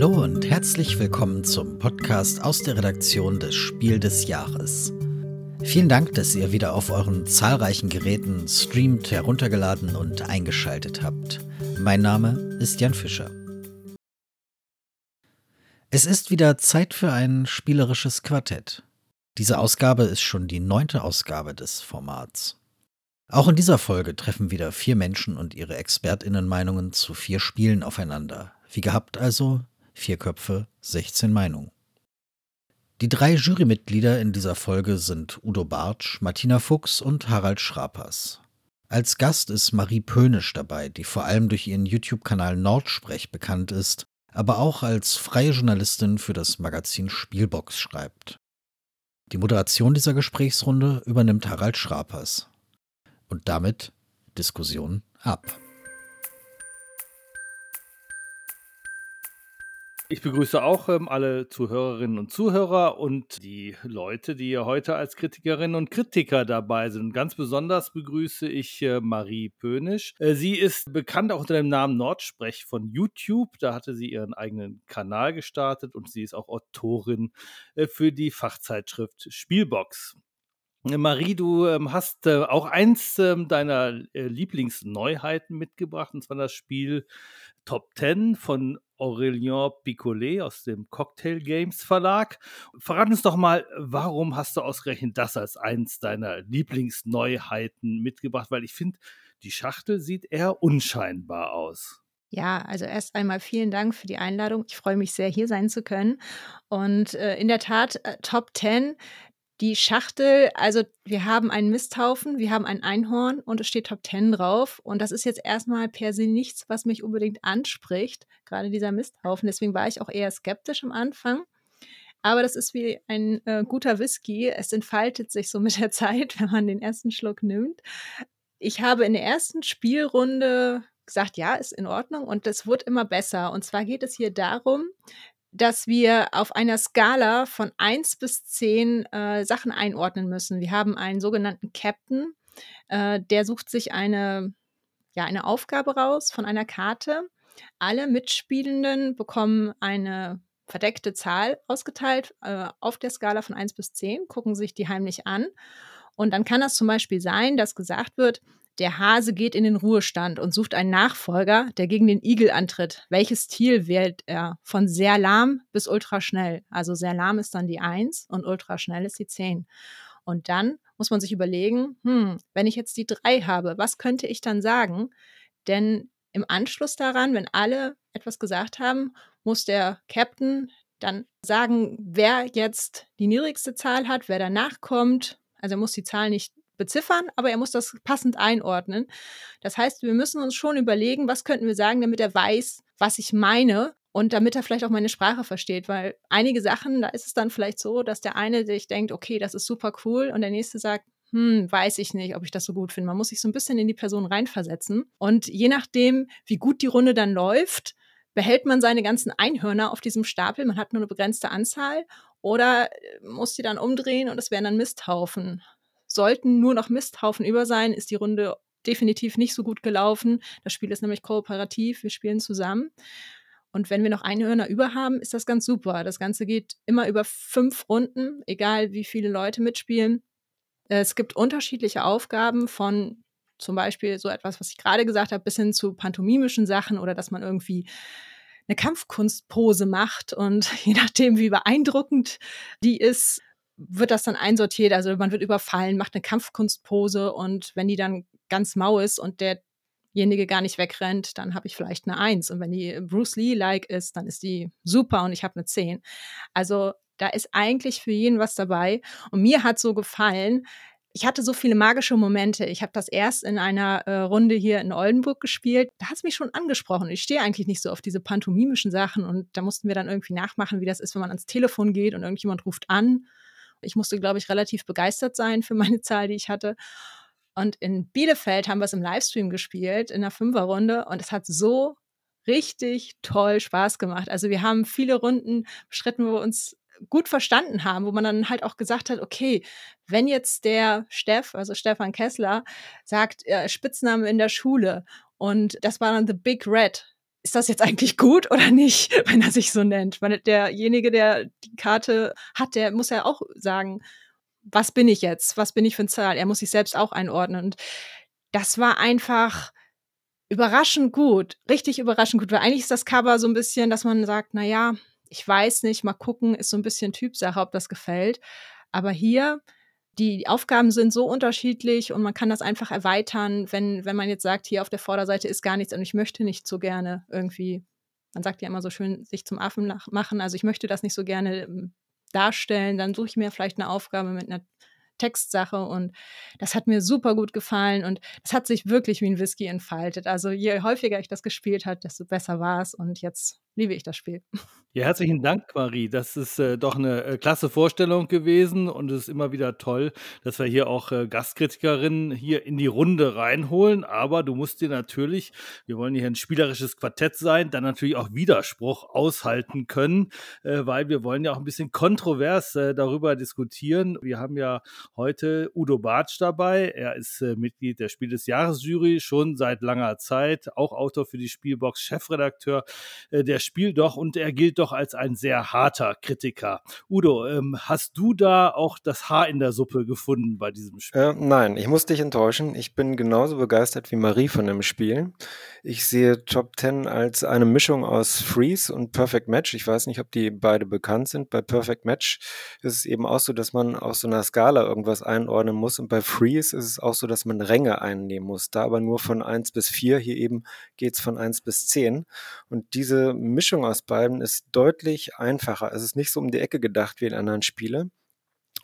Hallo und herzlich willkommen zum Podcast aus der Redaktion des Spiel des Jahres. Vielen Dank, dass ihr wieder auf euren zahlreichen Geräten streamt, heruntergeladen und eingeschaltet habt. Mein Name ist Jan Fischer. Es ist wieder Zeit für ein spielerisches Quartett. Diese Ausgabe ist schon die neunte Ausgabe des Formats. Auch in dieser Folge treffen wieder vier Menschen und ihre Expertinnenmeinungen zu vier Spielen aufeinander. Wie gehabt also Vier Köpfe, 16 Meinungen. Die drei Jurymitglieder in dieser Folge sind Udo Bartsch, Martina Fuchs und Harald Schrapers. Als Gast ist Marie Pönisch dabei, die vor allem durch ihren YouTube-Kanal Nordsprech bekannt ist, aber auch als freie Journalistin für das Magazin Spielbox schreibt. Die Moderation dieser Gesprächsrunde übernimmt Harald Schrapers. Und damit Diskussion ab. Ich begrüße auch ähm, alle Zuhörerinnen und Zuhörer und die Leute, die hier heute als Kritikerinnen und Kritiker dabei sind. Ganz besonders begrüße ich äh, Marie Pönisch. Äh, sie ist bekannt auch unter dem Namen Nordsprech von YouTube. Da hatte sie ihren eigenen Kanal gestartet und sie ist auch Autorin äh, für die Fachzeitschrift Spielbox. Marie, du ähm, hast äh, auch eins ähm, deiner äh, Lieblingsneuheiten mitgebracht, und zwar das Spiel Top 10 von Aurélien Picolet aus dem Cocktail Games Verlag. Verrat uns doch mal, warum hast du ausgerechnet das als eins deiner Lieblingsneuheiten mitgebracht? Weil ich finde, die Schachtel sieht eher unscheinbar aus. Ja, also erst einmal vielen Dank für die Einladung. Ich freue mich sehr, hier sein zu können. Und äh, in der Tat, äh, Top 10 die Schachtel, also wir haben einen Misthaufen, wir haben ein Einhorn und es steht Top 10 drauf. Und das ist jetzt erstmal per se nichts, was mich unbedingt anspricht, gerade dieser Misthaufen. Deswegen war ich auch eher skeptisch am Anfang. Aber das ist wie ein äh, guter Whisky. Es entfaltet sich so mit der Zeit, wenn man den ersten Schluck nimmt. Ich habe in der ersten Spielrunde gesagt, ja, ist in Ordnung und es wird immer besser. Und zwar geht es hier darum, dass wir auf einer Skala von 1 bis 10 äh, Sachen einordnen müssen. Wir haben einen sogenannten Captain, äh, der sucht sich eine, ja, eine Aufgabe raus von einer Karte. Alle Mitspielenden bekommen eine verdeckte Zahl ausgeteilt äh, auf der Skala von 1 bis 10, gucken sich die heimlich an. Und dann kann das zum Beispiel sein, dass gesagt wird, der Hase geht in den Ruhestand und sucht einen Nachfolger, der gegen den Igel antritt. Welches Ziel wählt er? Von sehr lahm bis ultraschnell. Also sehr lahm ist dann die 1 und ultraschnell ist die 10. Und dann muss man sich überlegen, hm, wenn ich jetzt die 3 habe, was könnte ich dann sagen? Denn im Anschluss daran, wenn alle etwas gesagt haben, muss der Captain dann sagen, wer jetzt die niedrigste Zahl hat, wer danach kommt. Also er muss die Zahl nicht beziffern, aber er muss das passend einordnen. Das heißt, wir müssen uns schon überlegen, was könnten wir sagen, damit er weiß, was ich meine und damit er vielleicht auch meine Sprache versteht, weil einige Sachen, da ist es dann vielleicht so, dass der eine sich denkt, okay, das ist super cool und der nächste sagt, hm, weiß ich nicht, ob ich das so gut finde. Man muss sich so ein bisschen in die Person reinversetzen und je nachdem, wie gut die Runde dann läuft, behält man seine ganzen Einhörner auf diesem Stapel, man hat nur eine begrenzte Anzahl oder muss die dann umdrehen und es werden dann Misthaufen. Sollten nur noch Misthaufen über sein, ist die Runde definitiv nicht so gut gelaufen. Das Spiel ist nämlich kooperativ, wir spielen zusammen. Und wenn wir noch Einhörner über haben, ist das ganz super. Das Ganze geht immer über fünf Runden, egal wie viele Leute mitspielen. Es gibt unterschiedliche Aufgaben von zum Beispiel so etwas, was ich gerade gesagt habe, bis hin zu pantomimischen Sachen oder dass man irgendwie eine Kampfkunstpose macht und je nachdem, wie beeindruckend die ist, wird das dann einsortiert. Also man wird überfallen, macht eine Kampfkunstpose und wenn die dann ganz mau ist und derjenige gar nicht wegrennt, dann habe ich vielleicht eine Eins. Und wenn die Bruce Lee-like ist, dann ist die super und ich habe eine Zehn. Also da ist eigentlich für jeden was dabei. Und mir hat so gefallen, ich hatte so viele magische Momente. Ich habe das erst in einer äh, Runde hier in Oldenburg gespielt. Da hat es mich schon angesprochen. Ich stehe eigentlich nicht so auf diese pantomimischen Sachen und da mussten wir dann irgendwie nachmachen, wie das ist, wenn man ans Telefon geht und irgendjemand ruft an ich musste, glaube ich, relativ begeistert sein für meine Zahl, die ich hatte. Und in Bielefeld haben wir es im Livestream gespielt, in der Fünferrunde. Und es hat so richtig toll Spaß gemacht. Also wir haben viele Runden bestritten, wo wir uns gut verstanden haben, wo man dann halt auch gesagt hat, okay, wenn jetzt der Steff, also Stefan Kessler, sagt, äh, Spitzname in der Schule und das war dann The Big Red, ist das jetzt eigentlich gut oder nicht, wenn er sich so nennt? Weil derjenige, der die Karte hat, der muss ja auch sagen, was bin ich jetzt? Was bin ich für eine Zahl? Er muss sich selbst auch einordnen. Und das war einfach überraschend gut, richtig überraschend gut, weil eigentlich ist das Cover so ein bisschen, dass man sagt, na ja, ich weiß nicht, mal gucken, ist so ein bisschen Typsache, ob das gefällt. Aber hier, die Aufgaben sind so unterschiedlich und man kann das einfach erweitern, wenn, wenn man jetzt sagt, hier auf der Vorderseite ist gar nichts und ich möchte nicht so gerne irgendwie, man sagt ja immer so schön, sich zum Affen machen, also ich möchte das nicht so gerne ähm, darstellen, dann suche ich mir vielleicht eine Aufgabe mit einer Textsache und das hat mir super gut gefallen und es hat sich wirklich wie ein Whisky entfaltet. Also je häufiger ich das gespielt habe, desto besser war es und jetzt liebe ich das Spiel. Ja, herzlichen Dank, Marie. Das ist äh, doch eine äh, klasse Vorstellung gewesen und es ist immer wieder toll, dass wir hier auch äh, Gastkritikerinnen hier in die Runde reinholen. Aber du musst dir natürlich, wir wollen hier ein spielerisches Quartett sein, dann natürlich auch Widerspruch aushalten können, äh, weil wir wollen ja auch ein bisschen kontrovers äh, darüber diskutieren. Wir haben ja heute Udo Bartsch dabei. Er ist äh, Mitglied der Spiel des Jahres Jury schon seit langer Zeit, auch Autor für die Spielbox, Chefredakteur der Spiel doch und er gilt doch als ein sehr harter Kritiker. Udo, ähm, hast du da auch das Haar in der Suppe gefunden bei diesem Spiel? Äh, nein, ich muss dich enttäuschen. Ich bin genauso begeistert wie Marie von dem Spiel. Ich sehe Top 10 als eine Mischung aus Freeze und Perfect Match. Ich weiß nicht, ob die beide bekannt sind. Bei Perfect Match ist es eben auch so, dass man auf so einer Skala irgendwas einordnen muss. Und bei Freeze ist es auch so, dass man Ränge einnehmen muss. Da aber nur von 1 bis 4. Hier eben geht es von 1 bis 10. Und diese Mischung aus beiden ist deutlich einfacher. Es ist nicht so um die Ecke gedacht wie in anderen Spielen.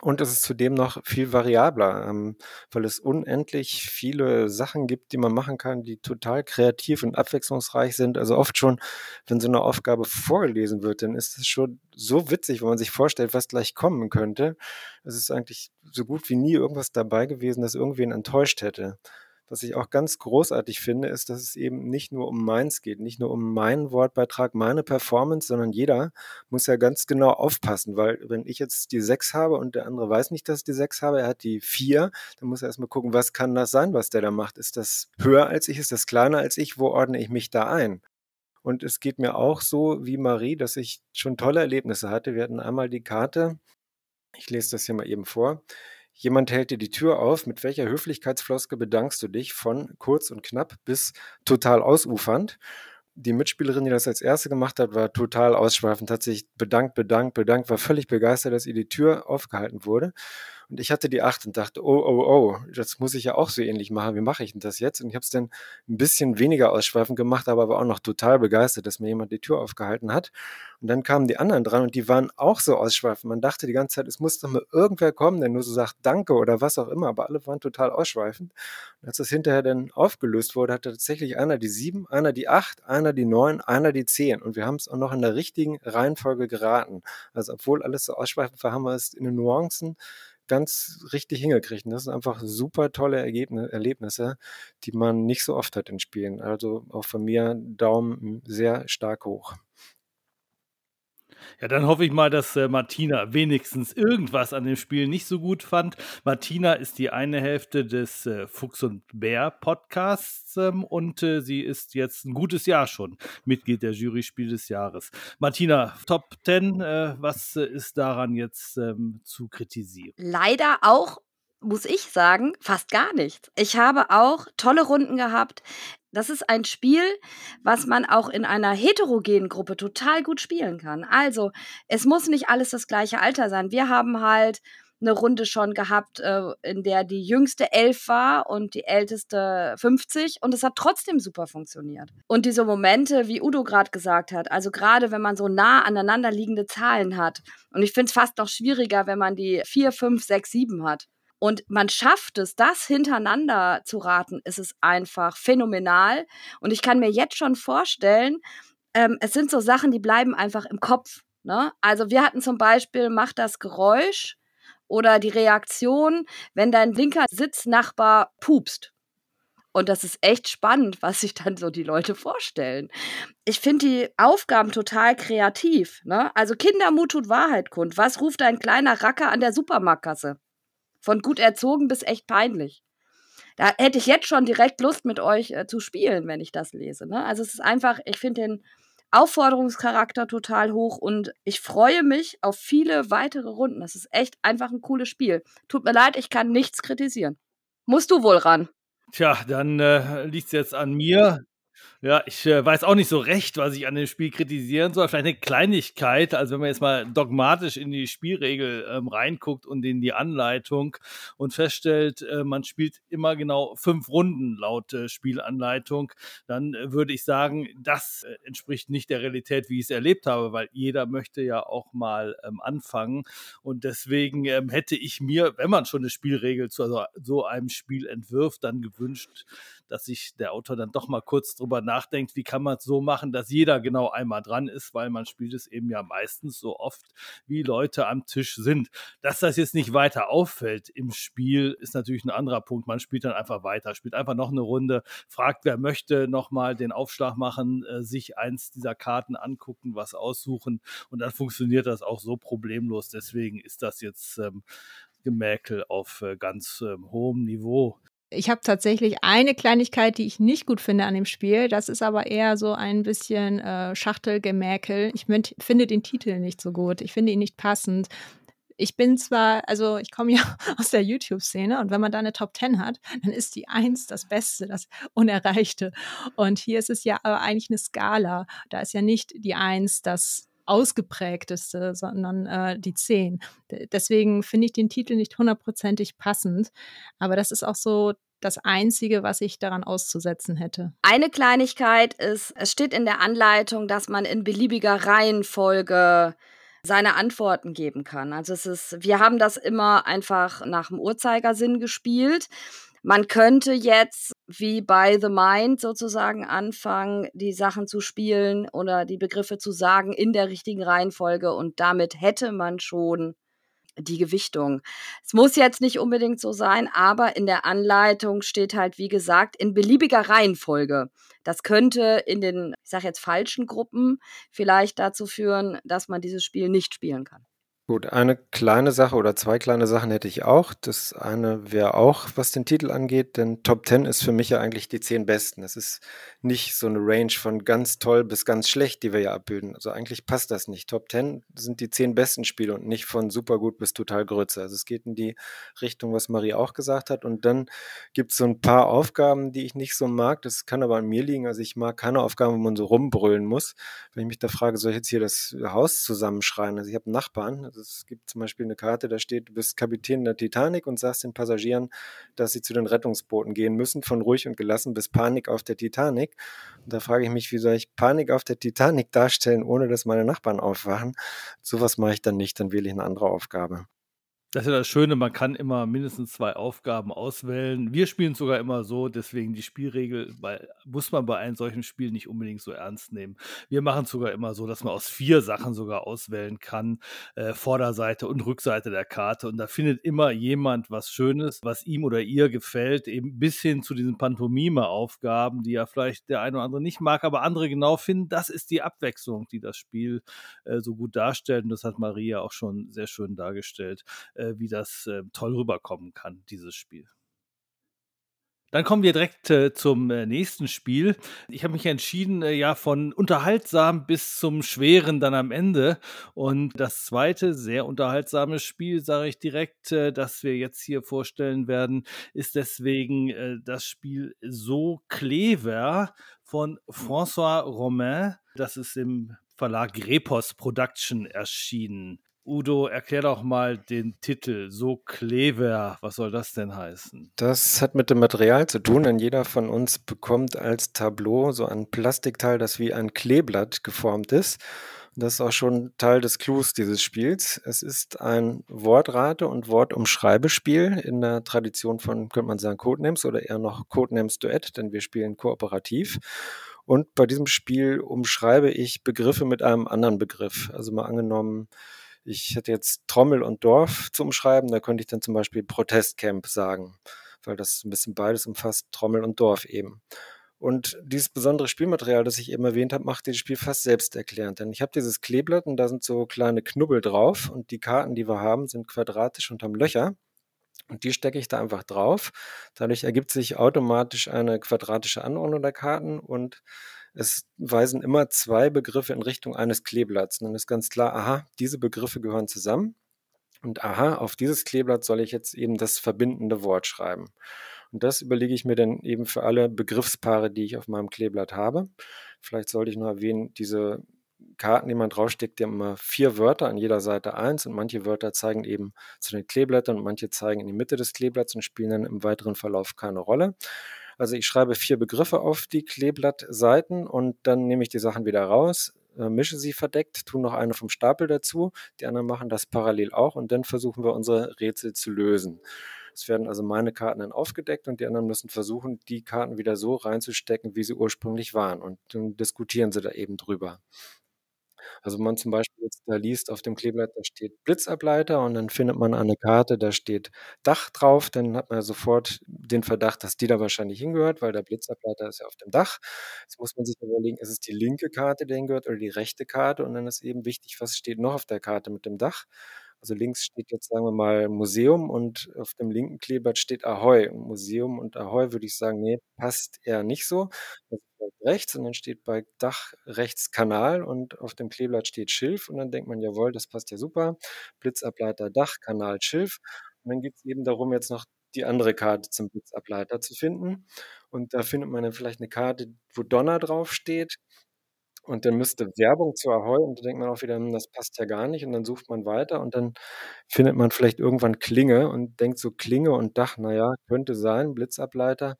Und es ist zudem noch viel variabler, ähm, weil es unendlich viele Sachen gibt, die man machen kann, die total kreativ und abwechslungsreich sind. Also oft schon, wenn so eine Aufgabe vorgelesen wird, dann ist es schon so witzig, wenn man sich vorstellt, was gleich kommen könnte. Es ist eigentlich so gut wie nie irgendwas dabei gewesen, das irgendwen enttäuscht hätte. Was ich auch ganz großartig finde, ist, dass es eben nicht nur um meins geht, nicht nur um meinen Wortbeitrag, meine Performance, sondern jeder muss ja ganz genau aufpassen, weil wenn ich jetzt die sechs habe und der andere weiß nicht, dass ich die sechs habe, er hat die vier, dann muss er erstmal gucken, was kann das sein, was der da macht? Ist das höher als ich? Ist das kleiner als ich? Wo ordne ich mich da ein? Und es geht mir auch so wie Marie, dass ich schon tolle Erlebnisse hatte. Wir hatten einmal die Karte, ich lese das hier mal eben vor. Jemand hält dir die Tür auf. Mit welcher Höflichkeitsfloske bedankst du dich von kurz und knapp bis total ausufernd? Die Mitspielerin, die das als erste gemacht hat, war total ausschweifend, hat sich bedankt, bedankt, bedankt, war völlig begeistert, dass ihr die Tür aufgehalten wurde. Und ich hatte die acht und dachte, oh, oh, oh, das muss ich ja auch so ähnlich machen. Wie mache ich denn das jetzt? Und ich habe es dann ein bisschen weniger ausschweifend gemacht, aber war auch noch total begeistert, dass mir jemand die Tür aufgehalten hat. Und dann kamen die anderen dran und die waren auch so ausschweifend. Man dachte die ganze Zeit, es muss doch mal irgendwer kommen, der nur so sagt Danke oder was auch immer, aber alle waren total ausschweifend. Und als das hinterher dann aufgelöst wurde, hatte tatsächlich einer die sieben, einer die acht, einer die neun, einer die zehn. Und wir haben es auch noch in der richtigen Reihenfolge geraten. Also obwohl alles so ausschweifend war, haben wir es in den Nuancen ganz richtig hingekriegt. Und das sind einfach super tolle Ergebnis, Erlebnisse, die man nicht so oft hat in Spielen. Also auch von mir Daumen sehr stark hoch. Ja, dann hoffe ich mal, dass äh, Martina wenigstens irgendwas an dem Spiel nicht so gut fand. Martina ist die eine Hälfte des äh, Fuchs und Bär Podcasts ähm, und äh, sie ist jetzt ein gutes Jahr schon Mitglied der Jury Spiel des Jahres. Martina, Top 10, äh, was äh, ist daran jetzt ähm, zu kritisieren? Leider auch muss ich sagen, fast gar nichts. Ich habe auch tolle Runden gehabt. Das ist ein Spiel, was man auch in einer heterogenen Gruppe total gut spielen kann. Also, es muss nicht alles das gleiche Alter sein. Wir haben halt eine Runde schon gehabt, äh, in der die jüngste elf war und die älteste 50 und es hat trotzdem super funktioniert. Und diese Momente, wie Udo gerade gesagt hat, also gerade wenn man so nah aneinander liegende Zahlen hat und ich finde es fast noch schwieriger, wenn man die 4, 5, 6, 7 hat und man schafft es, das hintereinander zu raten, ist es einfach phänomenal. Und ich kann mir jetzt schon vorstellen, ähm, es sind so Sachen, die bleiben einfach im Kopf. Ne? Also wir hatten zum Beispiel, mach das Geräusch oder die Reaktion, wenn dein linker Sitznachbar pupst. Und das ist echt spannend, was sich dann so die Leute vorstellen. Ich finde die Aufgaben total kreativ. Ne? Also Kindermut tut Wahrheit kund. Was ruft ein kleiner Racker an der Supermarktkasse? Von gut erzogen bis echt peinlich. da hätte ich jetzt schon direkt Lust mit euch äh, zu spielen, wenn ich das lese. Ne? Also es ist einfach, ich finde den Aufforderungscharakter total hoch und ich freue mich auf viele weitere Runden. Das ist echt einfach ein cooles Spiel. Tut mir leid, ich kann nichts kritisieren. Musst du wohl ran. Tja, dann äh, liegt es jetzt an mir. Ja, ich äh, weiß auch nicht so recht, was ich an dem Spiel kritisieren soll. Vielleicht eine Kleinigkeit. Also wenn man jetzt mal dogmatisch in die Spielregel ähm, reinguckt und in die Anleitung und feststellt, äh, man spielt immer genau fünf Runden laut äh, Spielanleitung, dann äh, würde ich sagen, das äh, entspricht nicht der Realität, wie ich es erlebt habe, weil jeder möchte ja auch mal ähm, anfangen. Und deswegen ähm, hätte ich mir, wenn man schon eine Spielregel zu also, so einem Spiel entwirft, dann gewünscht, dass sich der Autor dann doch mal kurz drüber nachdenkt, wie kann man es so machen, dass jeder genau einmal dran ist, weil man spielt es eben ja meistens so oft, wie Leute am Tisch sind. Dass das jetzt nicht weiter auffällt im Spiel, ist natürlich ein anderer Punkt. Man spielt dann einfach weiter, spielt einfach noch eine Runde, fragt, wer möchte, nochmal den Aufschlag machen, äh, sich eins dieser Karten angucken, was aussuchen und dann funktioniert das auch so problemlos. Deswegen ist das jetzt ähm, Gemäkel auf äh, ganz ähm, hohem Niveau. Ich habe tatsächlich eine Kleinigkeit, die ich nicht gut finde an dem Spiel. Das ist aber eher so ein bisschen äh, Schachtelgemäkel. Ich finde den Titel nicht so gut. Ich finde ihn nicht passend. Ich bin zwar, also ich komme ja aus der YouTube-Szene und wenn man da eine Top 10 hat, dann ist die 1 das Beste, das Unerreichte. Und hier ist es ja aber eigentlich eine Skala. Da ist ja nicht die 1 das ausgeprägteste, sondern äh, die 10. Deswegen finde ich den Titel nicht hundertprozentig passend. Aber das ist auch so das Einzige, was ich daran auszusetzen hätte. Eine Kleinigkeit ist, es steht in der Anleitung, dass man in beliebiger Reihenfolge seine Antworten geben kann. Also es ist, wir haben das immer einfach nach dem Uhrzeigersinn gespielt. Man könnte jetzt wie bei The Mind sozusagen anfangen, die Sachen zu spielen oder die Begriffe zu sagen in der richtigen Reihenfolge und damit hätte man schon die Gewichtung. Es muss jetzt nicht unbedingt so sein, aber in der Anleitung steht halt, wie gesagt, in beliebiger Reihenfolge. Das könnte in den, ich sage jetzt falschen Gruppen vielleicht dazu führen, dass man dieses Spiel nicht spielen kann. Gut, eine kleine Sache oder zwei kleine Sachen hätte ich auch. Das eine wäre auch, was den Titel angeht, denn Top 10 ist für mich ja eigentlich die zehn besten. Es ist nicht so eine Range von ganz toll bis ganz schlecht, die wir ja abbilden. Also eigentlich passt das nicht. Top 10 sind die zehn besten Spiele und nicht von super gut bis total Grütze. Also es geht in die Richtung, was Marie auch gesagt hat. Und dann gibt es so ein paar Aufgaben, die ich nicht so mag. Das kann aber an mir liegen. Also ich mag keine Aufgaben, wo man so rumbrüllen muss. Wenn ich mich da frage, soll ich jetzt hier das Haus zusammenschreien? Also ich habe Nachbarn, es gibt zum Beispiel eine Karte, da steht, du bist Kapitän der Titanic und sagst den Passagieren, dass sie zu den Rettungsbooten gehen müssen, von ruhig und gelassen bis Panik auf der Titanic. Und da frage ich mich, wie soll ich Panik auf der Titanic darstellen, ohne dass meine Nachbarn aufwachen? Sowas mache ich dann nicht, dann wähle ich eine andere Aufgabe. Das ist ja das Schöne, man kann immer mindestens zwei Aufgaben auswählen. Wir spielen sogar immer so, deswegen die Spielregel weil, muss man bei einem solchen Spiel nicht unbedingt so ernst nehmen. Wir machen es sogar immer so, dass man aus vier Sachen sogar auswählen kann, äh, Vorderseite und Rückseite der Karte. Und da findet immer jemand was Schönes, was ihm oder ihr gefällt, eben bis hin zu diesen Pantomime-Aufgaben, die ja vielleicht der eine oder andere nicht mag, aber andere genau finden. Das ist die Abwechslung, die das Spiel äh, so gut darstellt. Und das hat Maria auch schon sehr schön dargestellt. Äh, wie das äh, toll rüberkommen kann, dieses Spiel. Dann kommen wir direkt äh, zum äh, nächsten Spiel. Ich habe mich entschieden, äh, ja, von unterhaltsam bis zum Schweren dann am Ende. Und das zweite, sehr unterhaltsame Spiel, sage ich direkt, äh, das wir jetzt hier vorstellen werden, ist deswegen äh, das Spiel So Clever von François Romain. Das ist im Verlag Repos Production erschienen. Udo, erklär doch mal den Titel. So clever. Was soll das denn heißen? Das hat mit dem Material zu tun, denn jeder von uns bekommt als Tableau so ein Plastikteil, das wie ein Kleeblatt geformt ist. Das ist auch schon Teil des Clues dieses Spiels. Es ist ein Wortrate- und Wortumschreibespiel in der Tradition von, könnte man sagen, Codenames oder eher noch Codenames Duett, denn wir spielen kooperativ. Und bei diesem Spiel umschreibe ich Begriffe mit einem anderen Begriff. Also mal angenommen, ich hätte jetzt Trommel und Dorf zu umschreiben, da könnte ich dann zum Beispiel Protestcamp sagen, weil das ein bisschen beides umfasst, Trommel und Dorf eben. Und dieses besondere Spielmaterial, das ich eben erwähnt habe, macht dieses Spiel fast selbsterklärend. Denn ich habe dieses Kleeblatt und da sind so kleine Knubbel drauf und die Karten, die wir haben, sind quadratisch und haben Löcher. Und die stecke ich da einfach drauf. Dadurch ergibt sich automatisch eine quadratische Anordnung der Karten und es weisen immer zwei Begriffe in Richtung eines Kleeblatts. Und dann ist ganz klar, aha, diese Begriffe gehören zusammen. Und aha, auf dieses Kleeblatt soll ich jetzt eben das verbindende Wort schreiben. Und das überlege ich mir dann eben für alle Begriffspaare, die ich auf meinem Kleeblatt habe. Vielleicht sollte ich noch erwähnen, diese Karten, die man draufsteckt, die haben immer vier Wörter an jeder Seite eins und manche Wörter zeigen eben zu den Kleeblättern und manche zeigen in die Mitte des Kleeblatts und spielen dann im weiteren Verlauf keine Rolle. Also ich schreibe vier Begriffe auf die Kleeblattseiten und dann nehme ich die Sachen wieder raus, äh, mische sie verdeckt, tue noch eine vom Stapel dazu, die anderen machen das parallel auch und dann versuchen wir unsere Rätsel zu lösen. Es werden also meine Karten dann aufgedeckt und die anderen müssen versuchen, die Karten wieder so reinzustecken, wie sie ursprünglich waren. Und dann diskutieren sie da eben drüber. Also wenn man zum Beispiel jetzt da liest auf dem Kleeblatt, da steht Blitzableiter und dann findet man eine Karte, da steht Dach drauf, dann hat man sofort den Verdacht, dass die da wahrscheinlich hingehört, weil der Blitzableiter ist ja auf dem Dach. Jetzt muss man sich überlegen, ist es die linke Karte, die hingehört oder die rechte Karte? Und dann ist eben wichtig, was steht noch auf der Karte mit dem Dach. Also links steht jetzt, sagen wir mal, Museum und auf dem linken Kleeblatt steht Ahoi. Museum und Ahoi würde ich sagen, nee, passt eher nicht so. Das rechts und dann steht bei Dach rechts Kanal und auf dem Kleeblatt steht Schilf und dann denkt man, jawohl, das passt ja super. Blitzableiter Dach, Kanal, Schilf. Und dann geht es eben darum, jetzt noch die andere Karte zum Blitzableiter zu finden. Und da findet man dann vielleicht eine Karte, wo Donner draufsteht. Und dann müsste Werbung zu Ahoi und da denkt man auch wieder, hm, das passt ja gar nicht. Und dann sucht man weiter und dann findet man vielleicht irgendwann Klinge und denkt so Klinge und Dach, naja, könnte sein, Blitzableiter.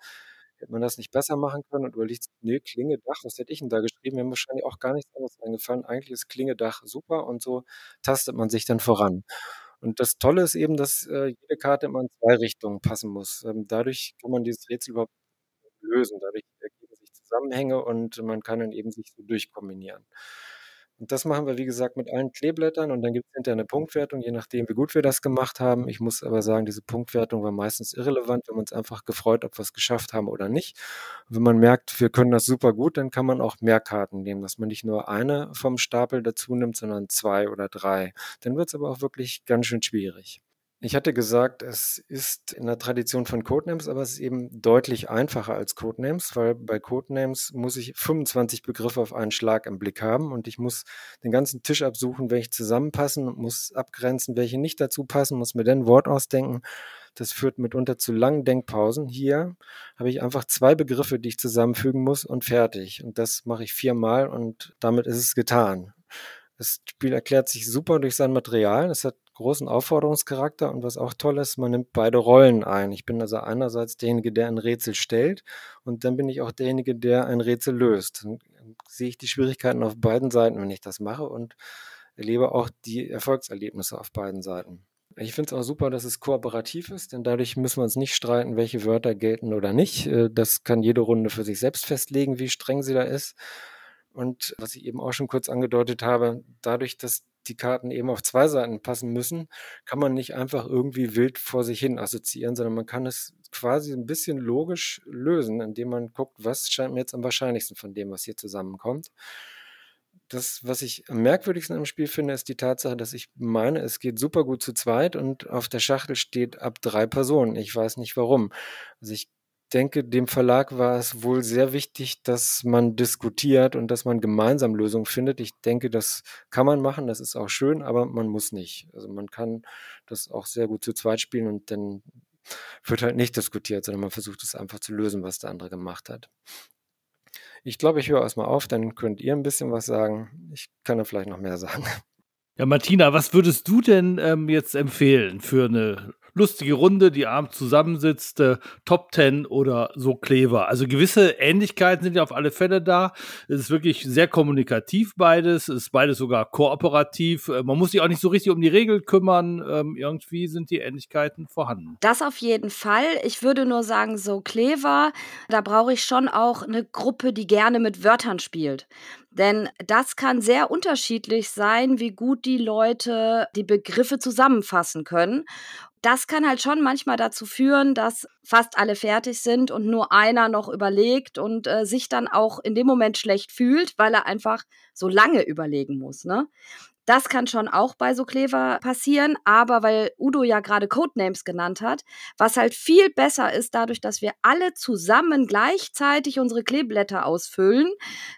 Hätte man das nicht besser machen können und überlegt, nee, Klinge, Dach, was hätte ich denn da geschrieben? Mir haben wahrscheinlich auch gar nichts anderes eingefallen. Eigentlich ist Klinge, Dach super und so tastet man sich dann voran. Und das Tolle ist eben, dass äh, jede Karte immer in zwei Richtungen passen muss. Ähm, dadurch kann man dieses Rätsel überhaupt lösen. Dadurch Zusammenhänge und man kann dann eben sich so durchkombinieren. Und das machen wir, wie gesagt, mit allen Kleeblättern und dann gibt es hinterher eine Punktwertung, je nachdem, wie gut wir das gemacht haben. Ich muss aber sagen, diese Punktwertung war meistens irrelevant, wenn wir uns einfach gefreut, ob wir es geschafft haben oder nicht. Und wenn man merkt, wir können das super gut, dann kann man auch mehr Karten nehmen, dass man nicht nur eine vom Stapel dazu nimmt, sondern zwei oder drei. Dann wird es aber auch wirklich ganz schön schwierig. Ich hatte gesagt, es ist in der Tradition von Codenames, aber es ist eben deutlich einfacher als Codenames, weil bei Codenames muss ich 25 Begriffe auf einen Schlag im Blick haben und ich muss den ganzen Tisch absuchen, welche zusammenpassen, muss abgrenzen, welche nicht dazu passen, muss mir dann ein Wort ausdenken. Das führt mitunter zu langen Denkpausen. Hier habe ich einfach zwei Begriffe, die ich zusammenfügen muss und fertig. Und das mache ich viermal und damit ist es getan. Das Spiel erklärt sich super durch sein Material. Es hat großen Aufforderungscharakter und was auch toll ist, man nimmt beide Rollen ein. Ich bin also einerseits derjenige, der ein Rätsel stellt und dann bin ich auch derjenige, der ein Rätsel löst. Dann sehe ich die Schwierigkeiten auf beiden Seiten, wenn ich das mache und erlebe auch die Erfolgserlebnisse auf beiden Seiten. Ich finde es auch super, dass es kooperativ ist, denn dadurch müssen wir uns nicht streiten, welche Wörter gelten oder nicht. Äh, das kann jede Runde für sich selbst festlegen, wie streng sie da ist. Und was ich eben auch schon kurz angedeutet habe, dadurch, dass die Karten eben auf zwei Seiten passen müssen, kann man nicht einfach irgendwie wild vor sich hin assoziieren, sondern man kann es quasi ein bisschen logisch lösen, indem man guckt, was scheint mir jetzt am wahrscheinlichsten von dem, was hier zusammenkommt. Das, was ich am merkwürdigsten im Spiel finde, ist die Tatsache, dass ich meine, es geht super gut zu zweit und auf der Schachtel steht ab drei Personen. Ich weiß nicht warum. Also ich denke, dem Verlag war es wohl sehr wichtig, dass man diskutiert und dass man gemeinsam Lösungen findet. Ich denke, das kann man machen, das ist auch schön, aber man muss nicht. Also man kann das auch sehr gut zu zweit spielen und dann wird halt nicht diskutiert, sondern man versucht es einfach zu lösen, was der andere gemacht hat. Ich glaube, ich höre erstmal auf, dann könnt ihr ein bisschen was sagen. Ich kann da vielleicht noch mehr sagen. Ja, Martina, was würdest du denn ähm, jetzt empfehlen für eine lustige Runde, die abends zusammensitzt, äh, Top Ten oder so Kleber. Also gewisse Ähnlichkeiten sind ja auf alle Fälle da. Es ist wirklich sehr kommunikativ beides, es ist beides sogar kooperativ. Äh, man muss sich auch nicht so richtig um die Regeln kümmern. Ähm, irgendwie sind die Ähnlichkeiten vorhanden. Das auf jeden Fall. Ich würde nur sagen, so Klever, da brauche ich schon auch eine Gruppe, die gerne mit Wörtern spielt. Denn das kann sehr unterschiedlich sein, wie gut die Leute die Begriffe zusammenfassen können das kann halt schon manchmal dazu führen, dass fast alle fertig sind und nur einer noch überlegt und äh, sich dann auch in dem Moment schlecht fühlt, weil er einfach so lange überlegen muss. Ne? Das kann schon auch bei so Kleber passieren, aber weil Udo ja gerade Codenames genannt hat, was halt viel besser ist, dadurch, dass wir alle zusammen gleichzeitig unsere Kleeblätter ausfüllen,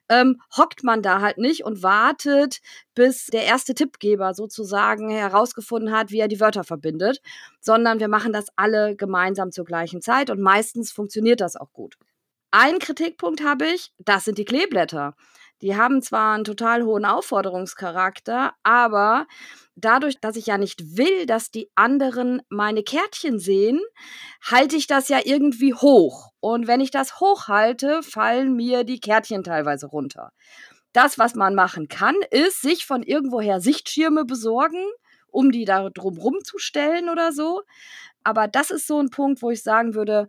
ähm, hockt man da halt nicht und wartet, bis der erste Tippgeber sozusagen herausgefunden hat, wie er die Wörter verbindet, sondern wir machen das alle gemeinsam zur gleichen Zeit und meistens funktioniert das auch gut. Ein Kritikpunkt habe ich, das sind die Kleeblätter. Die haben zwar einen total hohen Aufforderungscharakter, aber dadurch, dass ich ja nicht will, dass die anderen meine Kärtchen sehen, halte ich das ja irgendwie hoch. Und wenn ich das hochhalte, fallen mir die Kärtchen teilweise runter. Das, was man machen kann, ist, sich von irgendwoher Sichtschirme besorgen, um die da drumrum zu stellen oder so. Aber das ist so ein Punkt, wo ich sagen würde,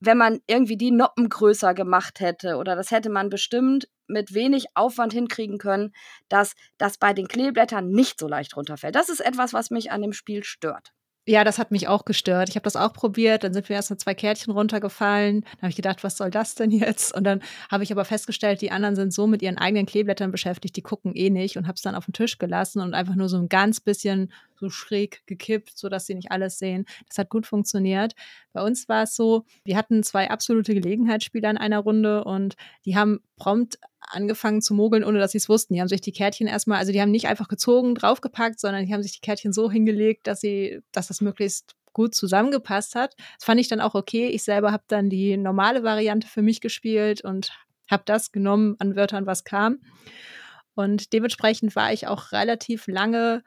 wenn man irgendwie die Noppen größer gemacht hätte oder das hätte man bestimmt mit wenig Aufwand hinkriegen können, dass das bei den Kleeblättern nicht so leicht runterfällt. Das ist etwas, was mich an dem Spiel stört. Ja, das hat mich auch gestört. Ich habe das auch probiert, dann sind mir erst mal zwei Kärtchen runtergefallen. Dann habe ich gedacht, was soll das denn jetzt? Und dann habe ich aber festgestellt, die anderen sind so mit ihren eigenen Kleeblättern beschäftigt, die gucken eh nicht und habe es dann auf den Tisch gelassen und einfach nur so ein ganz bisschen so schräg gekippt, sodass sie nicht alles sehen. Das hat gut funktioniert. Bei uns war es so, wir hatten zwei absolute Gelegenheitsspieler in einer Runde und die haben prompt angefangen zu mogeln, ohne dass sie es wussten. Die haben sich die Kärtchen erstmal, also die haben nicht einfach gezogen, draufgepackt, sondern die haben sich die Kärtchen so hingelegt, dass sie, dass das möglichst gut zusammengepasst hat. Das fand ich dann auch okay. Ich selber habe dann die normale Variante für mich gespielt und habe das genommen an Wörtern, was kam. Und dementsprechend war ich auch relativ lange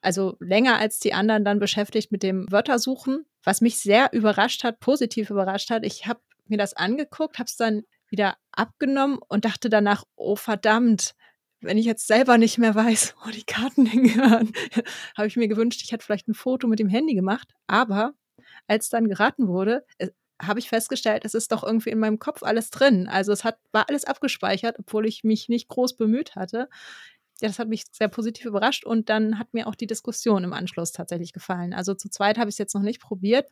also länger als die anderen dann beschäftigt mit dem Wörtersuchen, was mich sehr überrascht hat, positiv überrascht hat. Ich habe mir das angeguckt, habe es dann wieder abgenommen und dachte danach, oh verdammt, wenn ich jetzt selber nicht mehr weiß, wo die Karten hingehören, habe ich mir gewünscht, ich hätte vielleicht ein Foto mit dem Handy gemacht. Aber als dann geraten wurde, äh, habe ich festgestellt, es ist doch irgendwie in meinem Kopf alles drin. Also es hat, war alles abgespeichert, obwohl ich mich nicht groß bemüht hatte ja, das hat mich sehr positiv überrascht und dann hat mir auch die Diskussion im Anschluss tatsächlich gefallen. Also zu zweit habe ich es jetzt noch nicht probiert,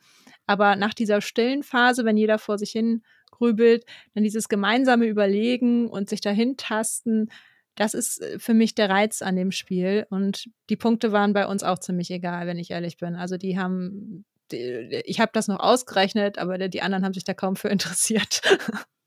aber nach dieser stillen Phase, wenn jeder vor sich hin grübelt, dann dieses gemeinsame Überlegen und sich dahin tasten, das ist äh, für mich der Reiz an dem Spiel und die Punkte waren bei uns auch ziemlich egal, wenn ich ehrlich bin. Also die haben ich habe das noch ausgerechnet, aber die anderen haben sich da kaum für interessiert.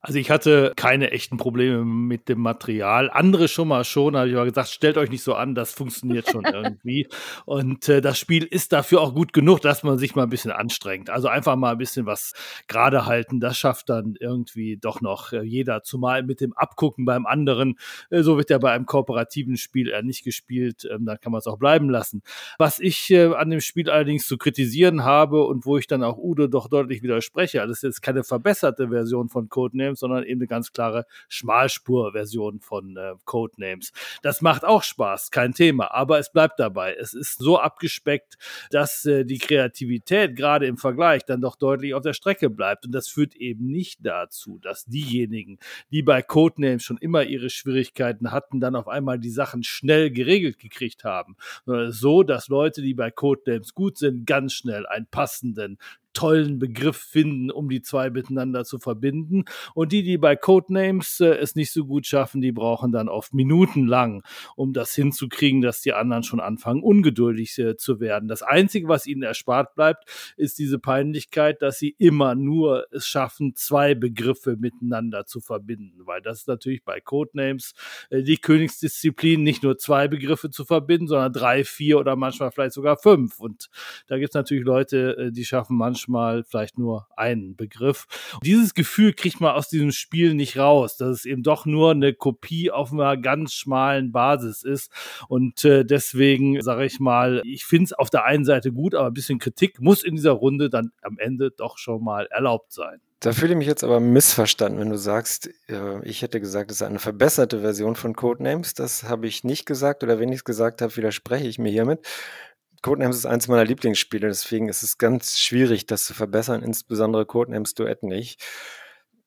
Also ich hatte keine echten Probleme mit dem Material. Andere schon mal schon, habe ich aber gesagt, stellt euch nicht so an, das funktioniert schon irgendwie. Und äh, das Spiel ist dafür auch gut genug, dass man sich mal ein bisschen anstrengt. Also einfach mal ein bisschen was gerade halten, das schafft dann irgendwie doch noch äh, jeder. Zumal mit dem Abgucken beim anderen, äh, so wird ja bei einem kooperativen Spiel eher nicht gespielt, ähm, dann kann man es auch bleiben lassen. Was ich äh, an dem Spiel allerdings zu kritisieren habe und wo ich dann auch Udo doch deutlich widerspreche, also das ist jetzt keine verbesserte Version von Codename, Codenames, sondern eben eine ganz klare Schmalspur-Version von äh, Codenames. Das macht auch Spaß, kein Thema, aber es bleibt dabei. Es ist so abgespeckt, dass äh, die Kreativität gerade im Vergleich dann doch deutlich auf der Strecke bleibt. Und das führt eben nicht dazu, dass diejenigen, die bei Codenames schon immer ihre Schwierigkeiten hatten, dann auf einmal die Sachen schnell geregelt gekriegt haben. Sondern so, dass Leute, die bei Codenames gut sind, ganz schnell einen passenden, tollen Begriff finden, um die zwei miteinander zu verbinden. Und die, die bei Codenames äh, es nicht so gut schaffen, die brauchen dann oft minutenlang, um das hinzukriegen, dass die anderen schon anfangen, ungeduldig äh, zu werden. Das Einzige, was ihnen erspart bleibt, ist diese Peinlichkeit, dass sie immer nur es schaffen, zwei Begriffe miteinander zu verbinden. Weil das ist natürlich bei Codenames äh, die Königsdisziplin, nicht nur zwei Begriffe zu verbinden, sondern drei, vier oder manchmal vielleicht sogar fünf. Und da gibt es natürlich Leute, äh, die schaffen manchmal manchmal vielleicht nur einen Begriff. Und dieses Gefühl kriegt man aus diesem Spiel nicht raus, dass es eben doch nur eine Kopie auf einer ganz schmalen Basis ist. Und äh, deswegen sage ich mal, ich finde es auf der einen Seite gut, aber ein bisschen Kritik muss in dieser Runde dann am Ende doch schon mal erlaubt sein. Da fühle ich mich jetzt aber missverstanden, wenn du sagst, äh, ich hätte gesagt, es ist eine verbesserte Version von Codenames. Das habe ich nicht gesagt oder wenn ich es gesagt habe, widerspreche ich mir hiermit. Codenames ist eins meiner Lieblingsspiele, deswegen ist es ganz schwierig, das zu verbessern, insbesondere Codenames Duett nicht.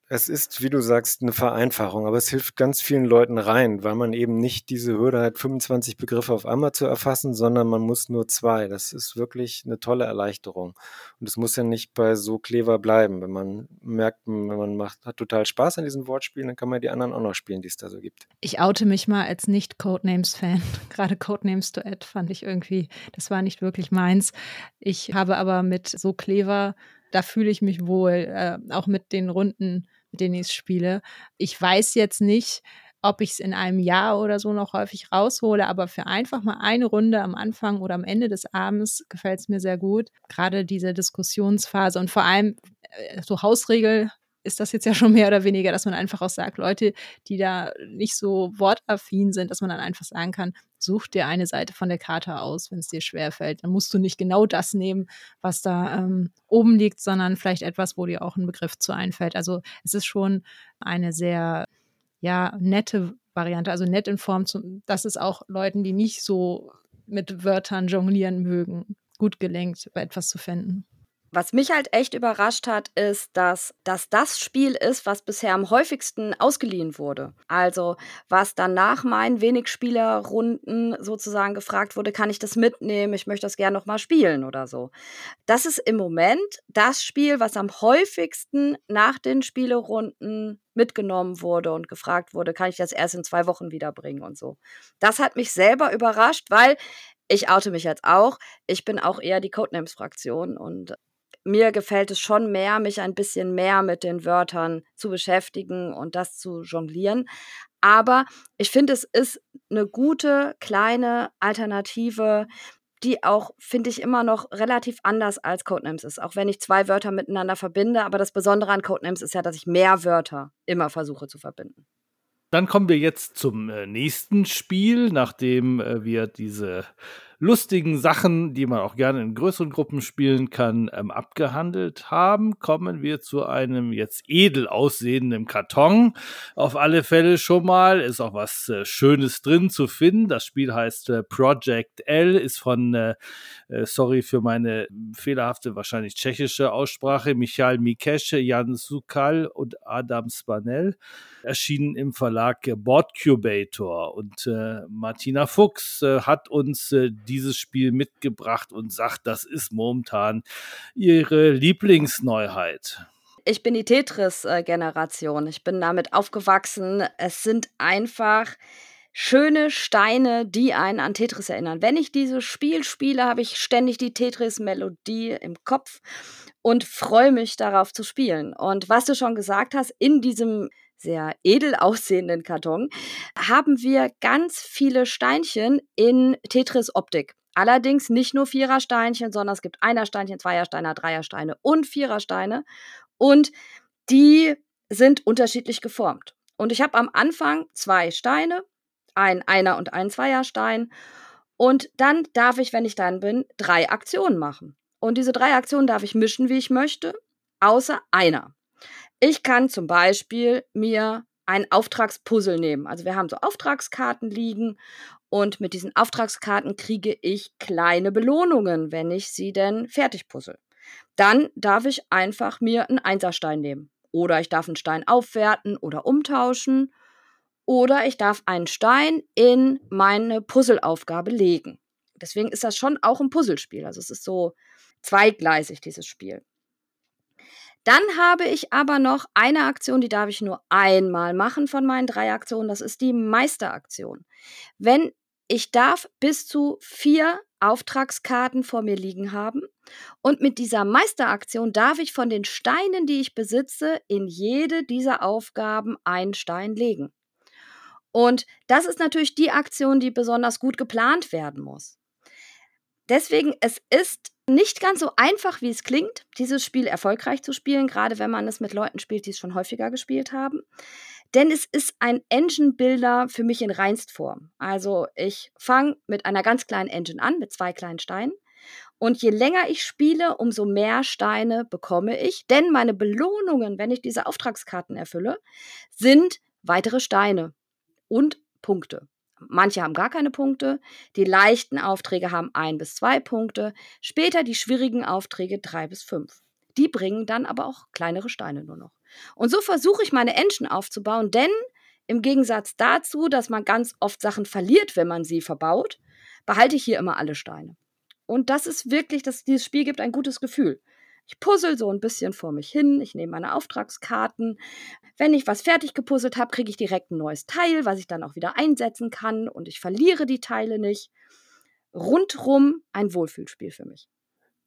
Es ist, wie du sagst, eine Vereinfachung, aber es hilft ganz vielen Leuten rein, weil man eben nicht diese Hürde hat, 25 Begriffe auf einmal zu erfassen, sondern man muss nur zwei. Das ist wirklich eine tolle Erleichterung. Und es muss ja nicht bei so clever bleiben. Wenn man merkt, wenn man macht, hat total Spaß an diesen Wortspielen, dann kann man die anderen auch noch spielen, die es da so gibt. Ich oute mich mal als Nicht-Codenames-Fan. Gerade Codenames Duett fand ich irgendwie, das war nicht wirklich meins. Ich habe aber mit so clever da fühle ich mich wohl, äh, auch mit den Runden, mit denen ich spiele. Ich weiß jetzt nicht, ob ich es in einem Jahr oder so noch häufig raushole, aber für einfach mal eine Runde am Anfang oder am Ende des Abends gefällt es mir sehr gut. Gerade diese Diskussionsphase und vor allem äh, so Hausregel ist das jetzt ja schon mehr oder weniger, dass man einfach auch sagt, Leute, die da nicht so wortaffin sind, dass man dann einfach sagen kann, such dir eine Seite von der Karte aus, wenn es dir schwerfällt. Dann musst du nicht genau das nehmen, was da ähm, oben liegt, sondern vielleicht etwas, wo dir auch ein Begriff zu einfällt. Also es ist schon eine sehr ja, nette Variante, also nett in Form, zum, dass es auch Leuten, die nicht so mit Wörtern jonglieren mögen, gut gelingt, etwas zu finden. Was mich halt echt überrascht hat, ist, dass, dass das Spiel ist, was bisher am häufigsten ausgeliehen wurde. Also, was dann nach meinen wenig Spielerrunden sozusagen gefragt wurde, kann ich das mitnehmen? Ich möchte das gerne nochmal spielen oder so. Das ist im Moment das Spiel, was am häufigsten nach den Spielerunden mitgenommen wurde und gefragt wurde, kann ich das erst in zwei Wochen wiederbringen und so. Das hat mich selber überrascht, weil ich oute mich jetzt auch. Ich bin auch eher die Codenames-Fraktion und mir gefällt es schon mehr, mich ein bisschen mehr mit den Wörtern zu beschäftigen und das zu jonglieren. Aber ich finde, es ist eine gute kleine Alternative, die auch, finde ich, immer noch relativ anders als Codenames ist. Auch wenn ich zwei Wörter miteinander verbinde. Aber das Besondere an Codenames ist ja, dass ich mehr Wörter immer versuche zu verbinden. Dann kommen wir jetzt zum äh, nächsten Spiel, nachdem äh, wir diese lustigen Sachen, die man auch gerne in größeren Gruppen spielen kann, ähm, abgehandelt haben, kommen wir zu einem jetzt edel aussehenden Karton. Auf alle Fälle schon mal ist auch was äh, Schönes drin zu finden. Das Spiel heißt äh, Project L, ist von, äh, äh sorry für meine fehlerhafte, wahrscheinlich tschechische Aussprache, Michael Mikesche, Jan Sukal und Adam Spanel, erschienen im Verlag Boardcubator. Und äh, Martina Fuchs äh, hat uns dieses Spiel mitgebracht und sagt, das ist momentan ihre Lieblingsneuheit. Ich bin die Tetris-Generation. Ich bin damit aufgewachsen. Es sind einfach schöne Steine, die einen an Tetris erinnern. Wenn ich dieses Spiel spiele, habe ich ständig die Tetris-Melodie im Kopf und freue mich darauf zu spielen. Und was du schon gesagt hast, in diesem sehr edel aussehenden Karton, haben wir ganz viele Steinchen in Tetris-Optik. Allerdings nicht nur Vierersteinchen, sondern es gibt Einersteinchen, Zweiersteine, Dreiersteine und Vierersteine. Und die sind unterschiedlich geformt. Und ich habe am Anfang zwei Steine, ein Einer- und ein Zweierstein. Und dann darf ich, wenn ich dann bin, drei Aktionen machen. Und diese drei Aktionen darf ich mischen, wie ich möchte, außer einer. Ich kann zum Beispiel mir ein Auftragspuzzle nehmen. Also wir haben so Auftragskarten liegen und mit diesen Auftragskarten kriege ich kleine Belohnungen, wenn ich sie denn fertig puzzle. Dann darf ich einfach mir einen Einserstein nehmen. Oder ich darf einen Stein aufwerten oder umtauschen. Oder ich darf einen Stein in meine Puzzleaufgabe legen. Deswegen ist das schon auch ein Puzzlespiel. Also es ist so zweigleisig, dieses Spiel. Dann habe ich aber noch eine Aktion, die darf ich nur einmal machen von meinen drei Aktionen. Das ist die Meisteraktion. Wenn ich darf bis zu vier Auftragskarten vor mir liegen haben und mit dieser Meisteraktion darf ich von den Steinen, die ich besitze, in jede dieser Aufgaben einen Stein legen. Und das ist natürlich die Aktion, die besonders gut geplant werden muss. Deswegen, es ist nicht ganz so einfach, wie es klingt, dieses Spiel erfolgreich zu spielen, gerade wenn man es mit Leuten spielt, die es schon häufiger gespielt haben. Denn es ist ein Engine-Builder für mich in Reinstform. Also ich fange mit einer ganz kleinen Engine an, mit zwei kleinen Steinen. Und je länger ich spiele, umso mehr Steine bekomme ich. Denn meine Belohnungen, wenn ich diese Auftragskarten erfülle, sind weitere Steine und Punkte. Manche haben gar keine Punkte. Die leichten Aufträge haben ein bis zwei Punkte. Später die schwierigen Aufträge drei bis fünf. die bringen dann aber auch kleinere Steine nur noch. Und so versuche ich meine Engine aufzubauen, denn im Gegensatz dazu, dass man ganz oft Sachen verliert, wenn man sie verbaut, behalte ich hier immer alle Steine. Und das ist wirklich, das, dieses Spiel gibt ein gutes Gefühl. Ich puzzle so ein bisschen vor mich hin, ich nehme meine Auftragskarten. Wenn ich was fertig gepuzzelt habe, kriege ich direkt ein neues Teil, was ich dann auch wieder einsetzen kann und ich verliere die Teile nicht. Rundrum ein Wohlfühlspiel für mich.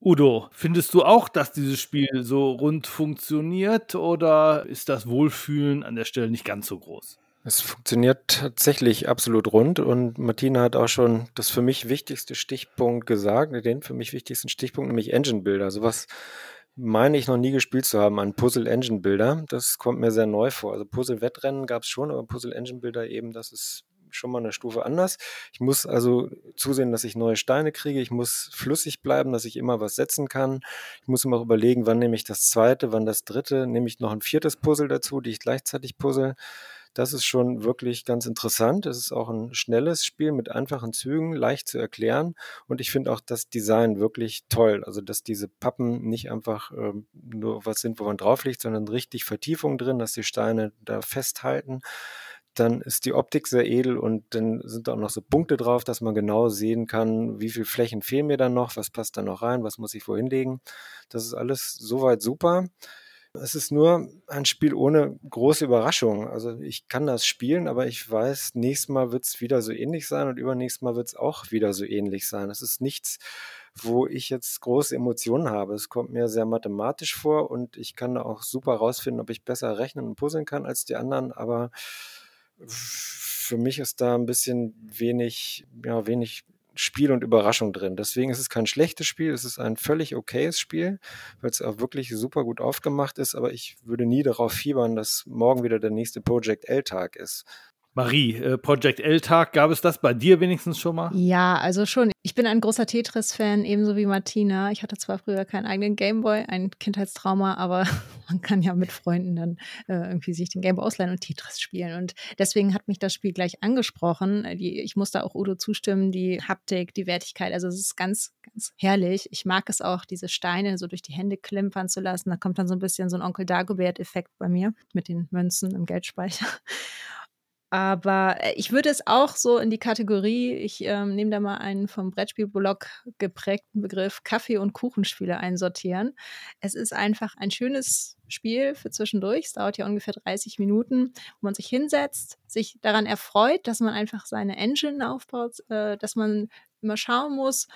Udo, findest du auch, dass dieses Spiel so rund funktioniert oder ist das Wohlfühlen an der Stelle nicht ganz so groß? Es funktioniert tatsächlich absolut rund und Martina hat auch schon das für mich wichtigste Stichpunkt gesagt, den für mich wichtigsten Stichpunkt, nämlich Engine Builder. Sowas meine ich noch nie gespielt zu haben, ein Puzzle Engine Builder. Das kommt mir sehr neu vor. Also Puzzle Wettrennen gab es schon, aber Puzzle Engine Builder eben, das ist schon mal eine Stufe anders. Ich muss also zusehen, dass ich neue Steine kriege. Ich muss flüssig bleiben, dass ich immer was setzen kann. Ich muss immer überlegen, wann nehme ich das zweite, wann das dritte. Nehme ich noch ein viertes Puzzle dazu, die ich gleichzeitig puzzle. Das ist schon wirklich ganz interessant. Es ist auch ein schnelles Spiel mit einfachen Zügen, leicht zu erklären. Und ich finde auch das Design wirklich toll. Also, dass diese Pappen nicht einfach äh, nur was sind, wo man drauf liegt, sondern richtig Vertiefung drin, dass die Steine da festhalten. Dann ist die Optik sehr edel und dann sind da auch noch so Punkte drauf, dass man genau sehen kann, wie viele Flächen fehlen mir dann noch, was passt da noch rein, was muss ich wohin legen. Das ist alles soweit super. Es ist nur ein Spiel ohne große Überraschung. Also ich kann das spielen, aber ich weiß, nächstes Mal wird es wieder so ähnlich sein und übernächstes Mal wird es auch wieder so ähnlich sein. Es ist nichts, wo ich jetzt große Emotionen habe. Es kommt mir sehr mathematisch vor und ich kann auch super rausfinden, ob ich besser rechnen und puzzeln kann als die anderen, aber für mich ist da ein bisschen wenig, ja, wenig Spiel und Überraschung drin. Deswegen ist es kein schlechtes Spiel, es ist ein völlig okayes Spiel, weil es auch wirklich super gut aufgemacht ist, aber ich würde nie darauf fiebern, dass morgen wieder der nächste Project L-Tag ist. Marie, äh, Project L-Tag, gab es das bei dir wenigstens schon mal? Ja, also schon. Ich bin ein großer Tetris-Fan, ebenso wie Martina. Ich hatte zwar früher keinen eigenen Gameboy, ein Kindheitstrauma, aber man kann ja mit Freunden dann äh, irgendwie sich den Gameboy ausleihen und Tetris spielen. Und deswegen hat mich das Spiel gleich angesprochen. Die, ich musste auch Udo zustimmen, die Haptik, die Wertigkeit. Also es ist ganz, ganz herrlich. Ich mag es auch, diese Steine so durch die Hände klimpern zu lassen. Da kommt dann so ein bisschen so ein Onkel Dagobert-Effekt bei mir mit den Münzen im Geldspeicher. Aber äh, ich würde es auch so in die Kategorie, ich ähm, nehme da mal einen vom Brettspielblog geprägten Begriff Kaffee- und Kuchenspiele einsortieren. Es ist einfach ein schönes Spiel für zwischendurch. Es dauert ja ungefähr 30 Minuten, wo man sich hinsetzt, sich daran erfreut, dass man einfach seine Engine aufbaut, äh, dass man immer schauen muss,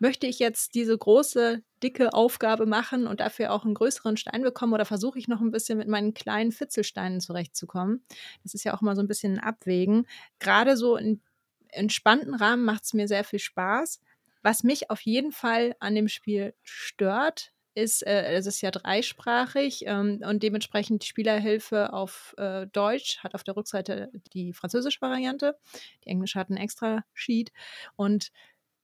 möchte ich jetzt diese große, dicke Aufgabe machen und dafür auch einen größeren Stein bekommen oder versuche ich noch ein bisschen mit meinen kleinen Fitzelsteinen zurechtzukommen? Das ist ja auch mal so ein bisschen ein Abwägen. Gerade so in entspannten Rahmen macht es mir sehr viel Spaß. Was mich auf jeden Fall an dem Spiel stört, ist, äh, es ist ja dreisprachig ähm, und dementsprechend Spielerhilfe auf äh, Deutsch hat auf der Rückseite die französische Variante. Die englische hat einen extra Sheet und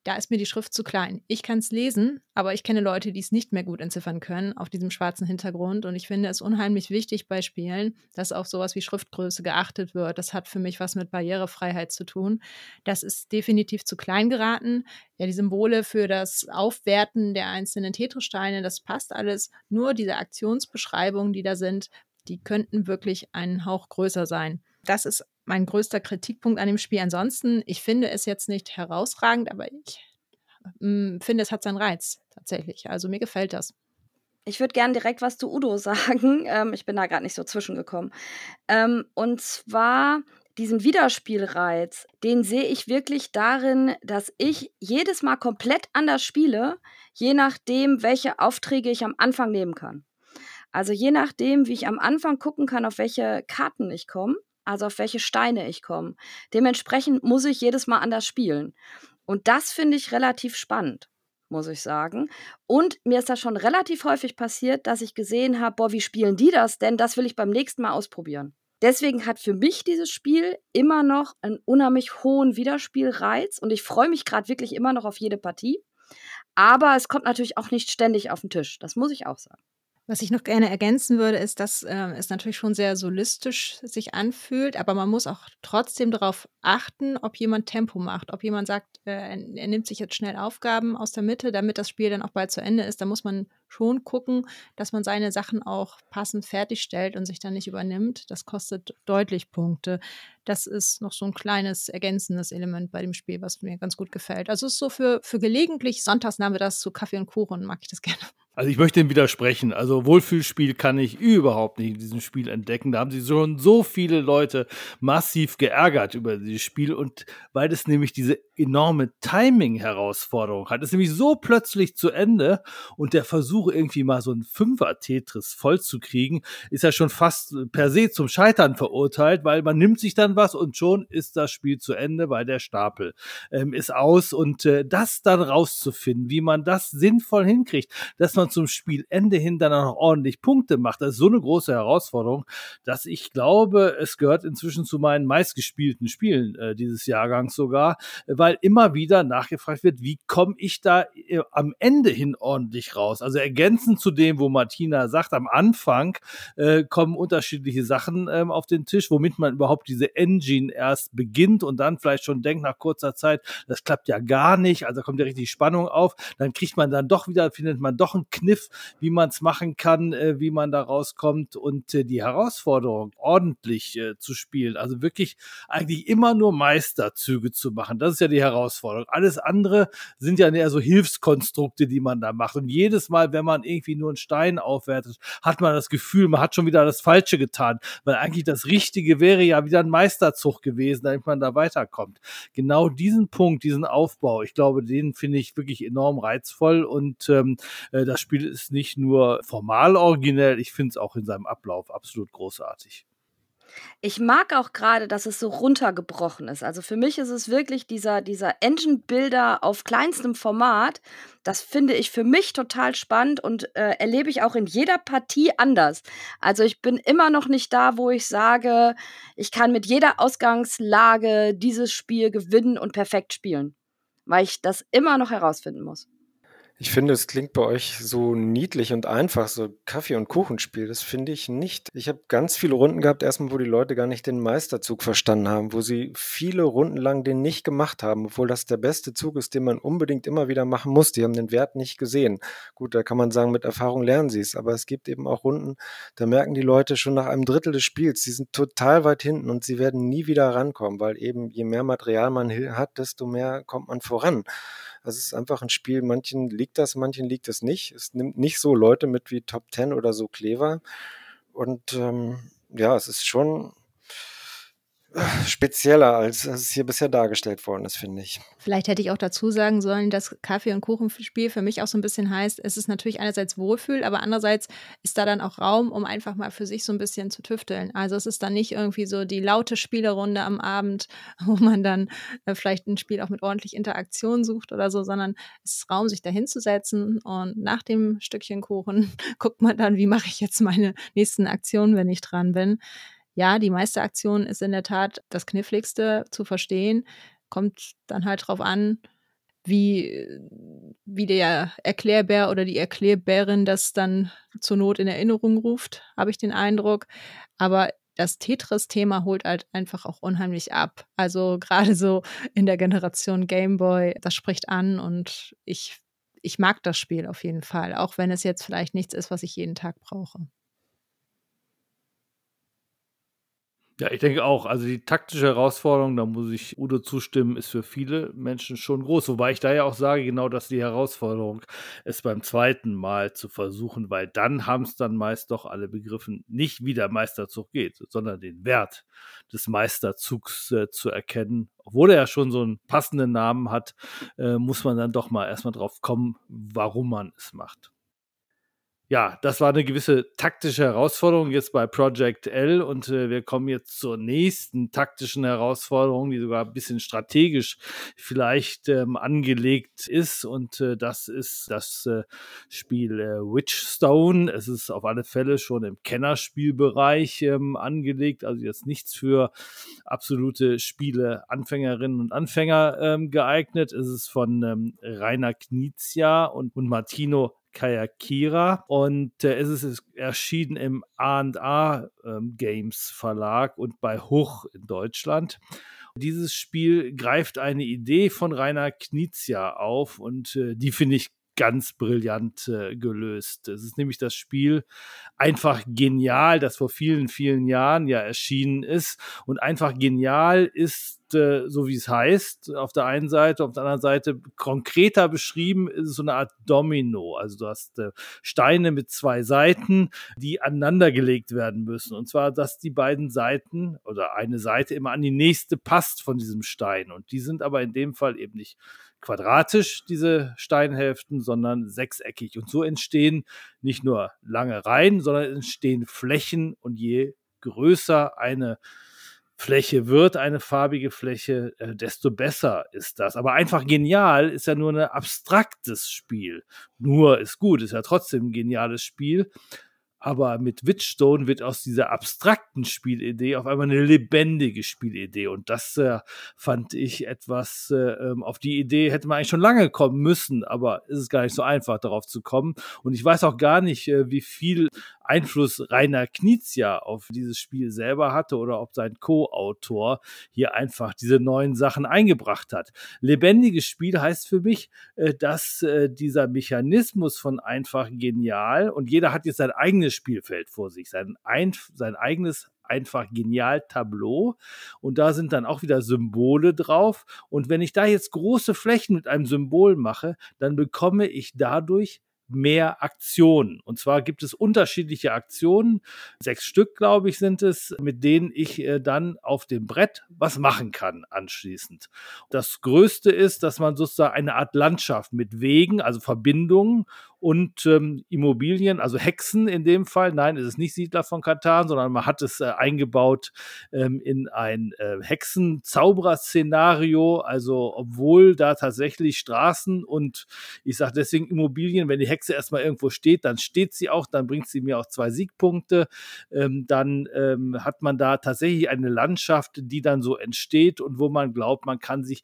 da ist mir die Schrift zu klein. Ich kann es lesen, aber ich kenne Leute, die es nicht mehr gut entziffern können auf diesem schwarzen Hintergrund. Und ich finde es unheimlich wichtig bei Spielen, dass auf sowas wie Schriftgröße geachtet wird. Das hat für mich was mit Barrierefreiheit zu tun. Das ist definitiv zu klein geraten. Ja, die Symbole für das Aufwerten der einzelnen Tetrosteine, das passt alles. Nur diese Aktionsbeschreibungen, die da sind, die könnten wirklich einen Hauch größer sein. Das ist mein größter Kritikpunkt an dem Spiel. Ansonsten, ich finde es jetzt nicht herausragend, aber ich äh, finde, es hat seinen Reiz tatsächlich. Also mir gefällt das. Ich würde gerne direkt was zu Udo sagen. Ähm, ich bin da gerade nicht so zwischengekommen. Ähm, und zwar diesen Wiederspielreiz, den sehe ich wirklich darin, dass ich jedes Mal komplett anders spiele, je nachdem, welche Aufträge ich am Anfang nehmen kann. Also je nachdem, wie ich am Anfang gucken kann, auf welche Karten ich komme, also auf welche Steine ich komme. Dementsprechend muss ich jedes Mal anders spielen. Und das finde ich relativ spannend, muss ich sagen. Und mir ist das schon relativ häufig passiert, dass ich gesehen habe, boah, wie spielen die das denn? Das will ich beim nächsten Mal ausprobieren. Deswegen hat für mich dieses Spiel immer noch einen unheimlich hohen Wiederspielreiz und ich freue mich gerade wirklich immer noch auf jede Partie. Aber es kommt natürlich auch nicht ständig auf den Tisch. Das muss ich auch sagen. Was ich noch gerne ergänzen würde, ist, dass äh, es natürlich schon sehr solistisch sich anfühlt, aber man muss auch trotzdem darauf achten, ob jemand Tempo macht, ob jemand sagt, äh, er nimmt sich jetzt schnell Aufgaben aus der Mitte, damit das Spiel dann auch bald zu Ende ist. Da muss man schon gucken, dass man seine Sachen auch passend fertigstellt und sich dann nicht übernimmt. Das kostet deutlich Punkte. Das ist noch so ein kleines ergänzendes Element bei dem Spiel, was mir ganz gut gefällt. Also es ist so für, für gelegentlich Sonntagsnachmittags zu Kaffee und Kuchen, mag ich das gerne. Also ich möchte dem widersprechen. Also Wohlfühlspiel kann ich überhaupt nicht in diesem Spiel entdecken. Da haben sie schon so viele Leute massiv geärgert über dieses Spiel und weil es nämlich diese enorme Timing-Herausforderung hat. Es ist nämlich so plötzlich zu Ende und der Versuch irgendwie mal so ein Fünfer-Tetris vollzukriegen, ist ja schon fast per se zum Scheitern verurteilt, weil man nimmt sich dann was und schon ist das Spiel zu Ende, weil der Stapel ähm, ist aus und äh, das dann rauszufinden, wie man das sinnvoll hinkriegt, dass man zum Spielende hin dann auch noch ordentlich Punkte macht. Das ist so eine große Herausforderung, dass ich glaube, es gehört inzwischen zu meinen meistgespielten Spielen äh, dieses Jahrgangs sogar, weil immer wieder nachgefragt wird, wie komme ich da äh, am Ende hin ordentlich raus? Also ergänzend zu dem, wo Martina sagt, am Anfang äh, kommen unterschiedliche Sachen ähm, auf den Tisch, womit man überhaupt diese Engine erst beginnt und dann vielleicht schon denkt nach kurzer Zeit, das klappt ja gar nicht, also kommt ja richtig Spannung auf, dann kriegt man dann doch wieder, findet man doch einen Kniff, wie man es machen kann, äh, wie man da rauskommt und äh, die Herausforderung ordentlich äh, zu spielen. Also wirklich eigentlich immer nur Meisterzüge zu machen. Das ist ja die Herausforderung. Alles andere sind ja eher so Hilfskonstrukte, die man da macht. Und jedes Mal, wenn man irgendwie nur einen Stein aufwertet, hat man das Gefühl, man hat schon wieder das Falsche getan. Weil eigentlich das Richtige wäre ja wieder ein Meisterzug gewesen, damit man da weiterkommt. Genau diesen Punkt, diesen Aufbau, ich glaube, den finde ich wirklich enorm reizvoll und ähm, das das Spiel ist nicht nur formal originell, ich finde es auch in seinem Ablauf absolut großartig. Ich mag auch gerade, dass es so runtergebrochen ist. Also für mich ist es wirklich dieser, dieser Engine-Builder auf kleinstem Format. Das finde ich für mich total spannend und äh, erlebe ich auch in jeder Partie anders. Also ich bin immer noch nicht da, wo ich sage, ich kann mit jeder Ausgangslage dieses Spiel gewinnen und perfekt spielen. Weil ich das immer noch herausfinden muss. Ich finde, es klingt bei euch so niedlich und einfach, so Kaffee- und Kuchenspiel. Das finde ich nicht. Ich habe ganz viele Runden gehabt, erstmal, wo die Leute gar nicht den Meisterzug verstanden haben, wo sie viele Runden lang den nicht gemacht haben, obwohl das der beste Zug ist, den man unbedingt immer wieder machen muss. Die haben den Wert nicht gesehen. Gut, da kann man sagen, mit Erfahrung lernen sie es, aber es gibt eben auch Runden, da merken die Leute schon nach einem Drittel des Spiels, sie sind total weit hinten und sie werden nie wieder rankommen, weil eben je mehr Material man hat, desto mehr kommt man voran. Also es ist einfach ein Spiel, manchen liegt das, manchen liegt es nicht. Es nimmt nicht so Leute mit wie Top Ten oder so Clever. Und ähm, ja, es ist schon spezieller, als es hier bisher dargestellt worden ist, finde ich. Vielleicht hätte ich auch dazu sagen sollen, dass Kaffee- und Kuchenspiel für mich auch so ein bisschen heißt, es ist natürlich einerseits Wohlfühl, aber andererseits ist da dann auch Raum, um einfach mal für sich so ein bisschen zu tüfteln. Also es ist dann nicht irgendwie so die laute Spielerunde am Abend, wo man dann äh, vielleicht ein Spiel auch mit ordentlich Interaktion sucht oder so, sondern es ist Raum, sich da hinzusetzen und nach dem Stückchen Kuchen guckt man dann, wie mache ich jetzt meine nächsten Aktionen, wenn ich dran bin ja, die Meisteraktion ist in der Tat das Kniffligste zu verstehen. Kommt dann halt drauf an, wie, wie der Erklärbär oder die Erklärbärin das dann zur Not in Erinnerung ruft, habe ich den Eindruck. Aber das Tetris-Thema holt halt einfach auch unheimlich ab. Also gerade so in der Generation Gameboy, das spricht an und ich, ich mag das Spiel auf jeden Fall, auch wenn es jetzt vielleicht nichts ist, was ich jeden Tag brauche. Ja, ich denke auch. Also die taktische Herausforderung, da muss ich Udo zustimmen, ist für viele Menschen schon groß. Wobei ich da ja auch sage, genau das ist die Herausforderung, es beim zweiten Mal zu versuchen, weil dann haben es dann meist doch alle begriffen, nicht wie der Meisterzug geht, sondern den Wert des Meisterzugs äh, zu erkennen. Obwohl er ja schon so einen passenden Namen hat, äh, muss man dann doch mal erstmal drauf kommen, warum man es macht ja, das war eine gewisse taktische Herausforderung jetzt bei Project L und äh, wir kommen jetzt zur nächsten taktischen Herausforderung, die sogar ein bisschen strategisch vielleicht ähm, angelegt ist und äh, das ist das äh, Spiel äh, Witchstone. Es ist auf alle Fälle schon im Kennerspielbereich ähm, angelegt, also jetzt nichts für absolute Spiele Anfängerinnen und Anfänger ähm, geeignet. Es ist von ähm, Rainer Knizia und, und Martino Kayakira und äh, es ist erschienen im A&A ähm, Games Verlag und bei Huch in Deutschland. Dieses Spiel greift eine Idee von Rainer Knizia auf und äh, die finde ich ganz brillant äh, gelöst. Es ist nämlich das Spiel einfach genial, das vor vielen, vielen Jahren ja erschienen ist. Und einfach genial ist, äh, so wie es heißt, auf der einen Seite, auf der anderen Seite konkreter beschrieben, ist es so eine Art Domino. Also du hast äh, Steine mit zwei Seiten, die aneinandergelegt werden müssen. Und zwar, dass die beiden Seiten oder eine Seite immer an die nächste passt von diesem Stein. Und die sind aber in dem Fall eben nicht quadratisch, diese Steinhälften, sondern sechseckig. Und so entstehen nicht nur lange Reihen, sondern entstehen Flächen und je größer eine Fläche wird, eine farbige Fläche, äh, desto besser ist das. Aber einfach genial ist ja nur ein abstraktes Spiel. Nur ist gut, ist ja trotzdem ein geniales Spiel. Aber mit Witchstone wird aus dieser abstrakten Spielidee auf einmal eine lebendige Spielidee. Und das äh, fand ich etwas, äh, ähm, auf die Idee hätte man eigentlich schon lange kommen müssen, aber es ist gar nicht so einfach, darauf zu kommen. Und ich weiß auch gar nicht, äh, wie viel Einfluss Rainer Knizia auf dieses Spiel selber hatte oder ob sein Co-Autor hier einfach diese neuen Sachen eingebracht hat. Lebendiges Spiel heißt für mich, äh, dass äh, dieser Mechanismus von einfach genial und jeder hat jetzt sein eigenes Spielfeld vor sich, sein, ein, sein eigenes einfach genial Tableau und da sind dann auch wieder Symbole drauf und wenn ich da jetzt große Flächen mit einem Symbol mache, dann bekomme ich dadurch mehr Aktionen. Und zwar gibt es unterschiedliche Aktionen, sechs Stück, glaube ich, sind es, mit denen ich äh, dann auf dem Brett was machen kann anschließend. Das Größte ist, dass man sozusagen eine Art Landschaft mit Wegen, also Verbindungen und ähm, Immobilien, also Hexen in dem Fall. Nein, es ist nicht Siedler von Katan, sondern man hat es äh, eingebaut ähm, in ein äh, Hexen-Zauberer-Szenario. Also obwohl da tatsächlich Straßen und ich sage deswegen Immobilien, wenn die Hexe erstmal irgendwo steht, dann steht sie auch, dann bringt sie mir auch zwei Siegpunkte. Ähm, dann ähm, hat man da tatsächlich eine Landschaft, die dann so entsteht und wo man glaubt, man kann sich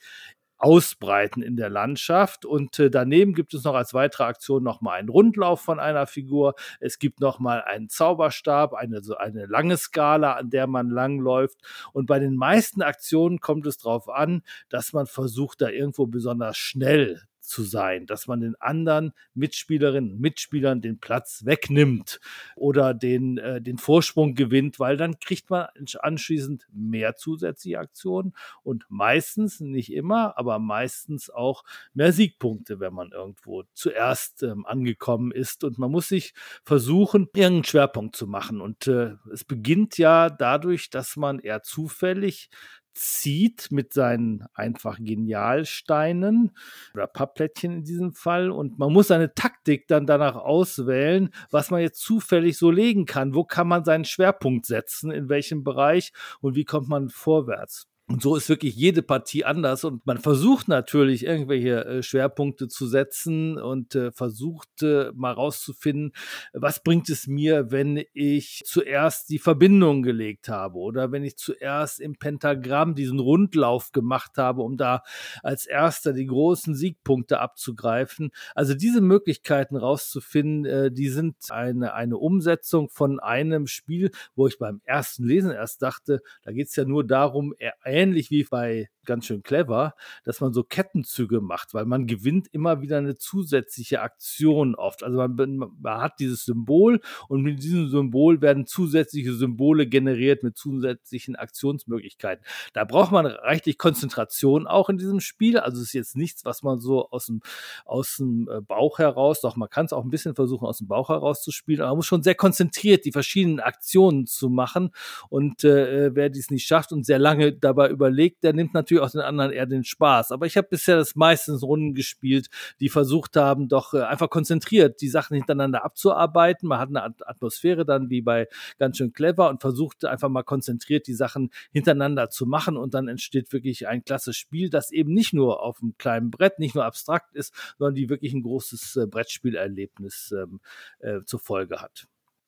ausbreiten in der Landschaft. Und äh, daneben gibt es noch als weitere Aktion nochmal einen Rundlauf von einer Figur. Es gibt nochmal einen Zauberstab, eine, so eine lange Skala, an der man langläuft. Und bei den meisten Aktionen kommt es darauf an, dass man versucht, da irgendwo besonders schnell zu sein, dass man den anderen Mitspielerinnen und Mitspielern den Platz wegnimmt oder den, äh, den Vorsprung gewinnt, weil dann kriegt man anschließend mehr zusätzliche Aktionen und meistens, nicht immer, aber meistens auch mehr Siegpunkte, wenn man irgendwo zuerst ähm, angekommen ist. Und man muss sich versuchen, irgendeinen Schwerpunkt zu machen. Und äh, es beginnt ja dadurch, dass man eher zufällig zieht mit seinen einfach Genialsteinen oder Pappplättchen in diesem Fall und man muss seine Taktik dann danach auswählen, was man jetzt zufällig so legen kann. Wo kann man seinen Schwerpunkt setzen, in welchem Bereich und wie kommt man vorwärts? Und so ist wirklich jede Partie anders und man versucht natürlich irgendwelche äh, Schwerpunkte zu setzen und äh, versucht äh, mal rauszufinden, was bringt es mir, wenn ich zuerst die Verbindung gelegt habe oder wenn ich zuerst im Pentagramm diesen Rundlauf gemacht habe, um da als erster die großen Siegpunkte abzugreifen. Also diese Möglichkeiten rauszufinden, die sind eine, eine Umsetzung von einem Spiel, wo ich beim ersten Lesen erst dachte, da geht es ja nur darum, ähnlich wie bei ganz schön clever, dass man so Kettenzüge macht, weil man gewinnt immer wieder eine zusätzliche Aktion oft. Also man, man, hat dieses Symbol und mit diesem Symbol werden zusätzliche Symbole generiert mit zusätzlichen Aktionsmöglichkeiten. Da braucht man reichlich Konzentration auch in diesem Spiel. Also es ist jetzt nichts, was man so aus dem, aus dem äh, Bauch heraus, doch man kann es auch ein bisschen versuchen, aus dem Bauch heraus zu spielen, aber man muss schon sehr konzentriert die verschiedenen Aktionen zu machen. Und äh, wer dies nicht schafft und sehr lange dabei überlegt, der nimmt natürlich natürlich auch den anderen eher den Spaß. Aber ich habe bisher das meistens Runden gespielt, die versucht haben, doch äh, einfach konzentriert die Sachen hintereinander abzuarbeiten. Man hat eine Atmosphäre dann wie bei ganz schön clever und versucht einfach mal konzentriert die Sachen hintereinander zu machen und dann entsteht wirklich ein klasse Spiel, das eben nicht nur auf einem kleinen Brett, nicht nur abstrakt ist, sondern die wirklich ein großes äh, Brettspielerlebnis ähm, äh, zur Folge hat.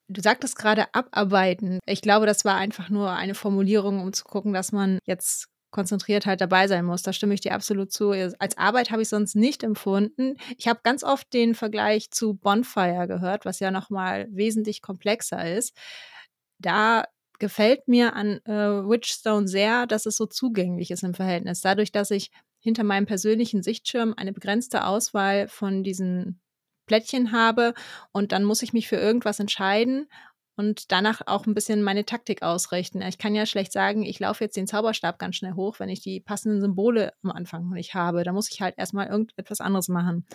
Du sagtest gerade abarbeiten. Ich glaube, das war einfach nur eine Formulierung, um zu gucken, dass man jetzt konzentriert halt dabei sein muss. Da stimme ich dir absolut zu. Als Arbeit habe ich sonst nicht empfunden. Ich habe ganz oft den Vergleich zu Bonfire gehört, was ja nochmal wesentlich komplexer ist. Da gefällt mir an äh, Witchstone sehr, dass es so zugänglich ist im Verhältnis. Dadurch, dass ich hinter meinem persönlichen Sichtschirm eine begrenzte Auswahl von diesen Plättchen habe und dann muss ich mich für irgendwas entscheiden und danach auch ein bisschen meine Taktik ausrichten. Ich kann ja schlecht sagen, ich laufe jetzt den Zauberstab ganz schnell hoch, wenn ich die passenden Symbole am Anfang nicht habe. Da muss ich halt erstmal irgendetwas anderes machen.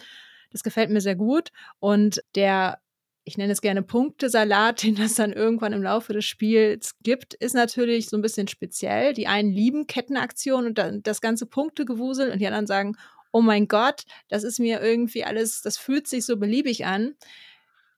Das gefällt mir sehr gut und der ich nenne es gerne Punktesalat, den es dann irgendwann im Laufe des Spiels gibt, ist natürlich so ein bisschen speziell. Die einen lieben Kettenaktionen und das ganze Punktegewusel und die anderen sagen, oh mein Gott, das ist mir irgendwie alles, das fühlt sich so beliebig an.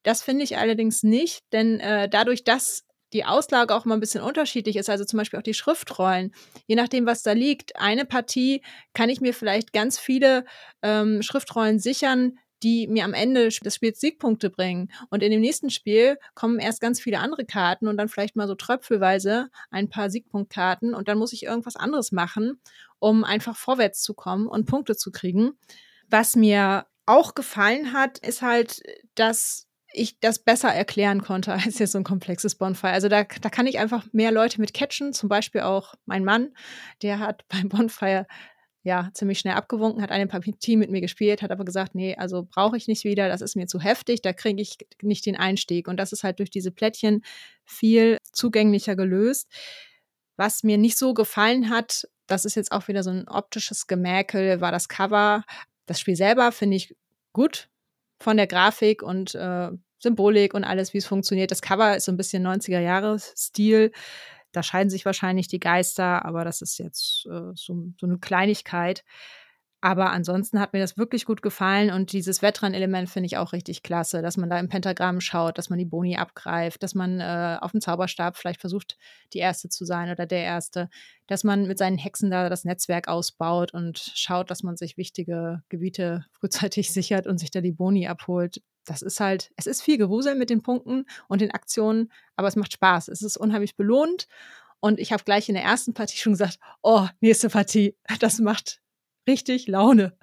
Das finde ich allerdings nicht, denn äh, dadurch, dass die Auslage auch mal ein bisschen unterschiedlich ist, also zum Beispiel auch die Schriftrollen, je nachdem, was da liegt, eine Partie kann ich mir vielleicht ganz viele ähm, Schriftrollen sichern, die mir am Ende des Spiels Siegpunkte bringen. Und in dem nächsten Spiel kommen erst ganz viele andere Karten und dann vielleicht mal so tröpfelweise ein paar Siegpunktkarten und dann muss ich irgendwas anderes machen, um einfach vorwärts zu kommen und Punkte zu kriegen. Was mir auch gefallen hat, ist halt, dass ich das besser erklären konnte als jetzt so ein komplexes Bonfire. Also da, da kann ich einfach mehr Leute mit catchen, zum Beispiel auch mein Mann, der hat beim Bonfire ja, ziemlich schnell abgewunken, hat eine Partie mit mir gespielt, hat aber gesagt, nee, also brauche ich nicht wieder, das ist mir zu heftig, da kriege ich nicht den Einstieg. Und das ist halt durch diese Plättchen viel zugänglicher gelöst. Was mir nicht so gefallen hat, das ist jetzt auch wieder so ein optisches Gemäkel, war das Cover. Das Spiel selber finde ich gut von der Grafik und äh, Symbolik und alles, wie es funktioniert. Das Cover ist so ein bisschen 90er-Jahre-Stil. Da scheiden sich wahrscheinlich die Geister, aber das ist jetzt äh, so, so eine Kleinigkeit. Aber ansonsten hat mir das wirklich gut gefallen und dieses Wettrennen-Element finde ich auch richtig klasse, dass man da im Pentagramm schaut, dass man die Boni abgreift, dass man äh, auf dem Zauberstab vielleicht versucht, die Erste zu sein oder der Erste, dass man mit seinen Hexen da das Netzwerk ausbaut und schaut, dass man sich wichtige Gebiete frühzeitig sichert und sich da die Boni abholt. Das ist halt, es ist viel Gewusel mit den Punkten und den Aktionen, aber es macht Spaß. Es ist unheimlich belohnt und ich habe gleich in der ersten Partie schon gesagt, oh, nächste Partie, das macht richtig Laune.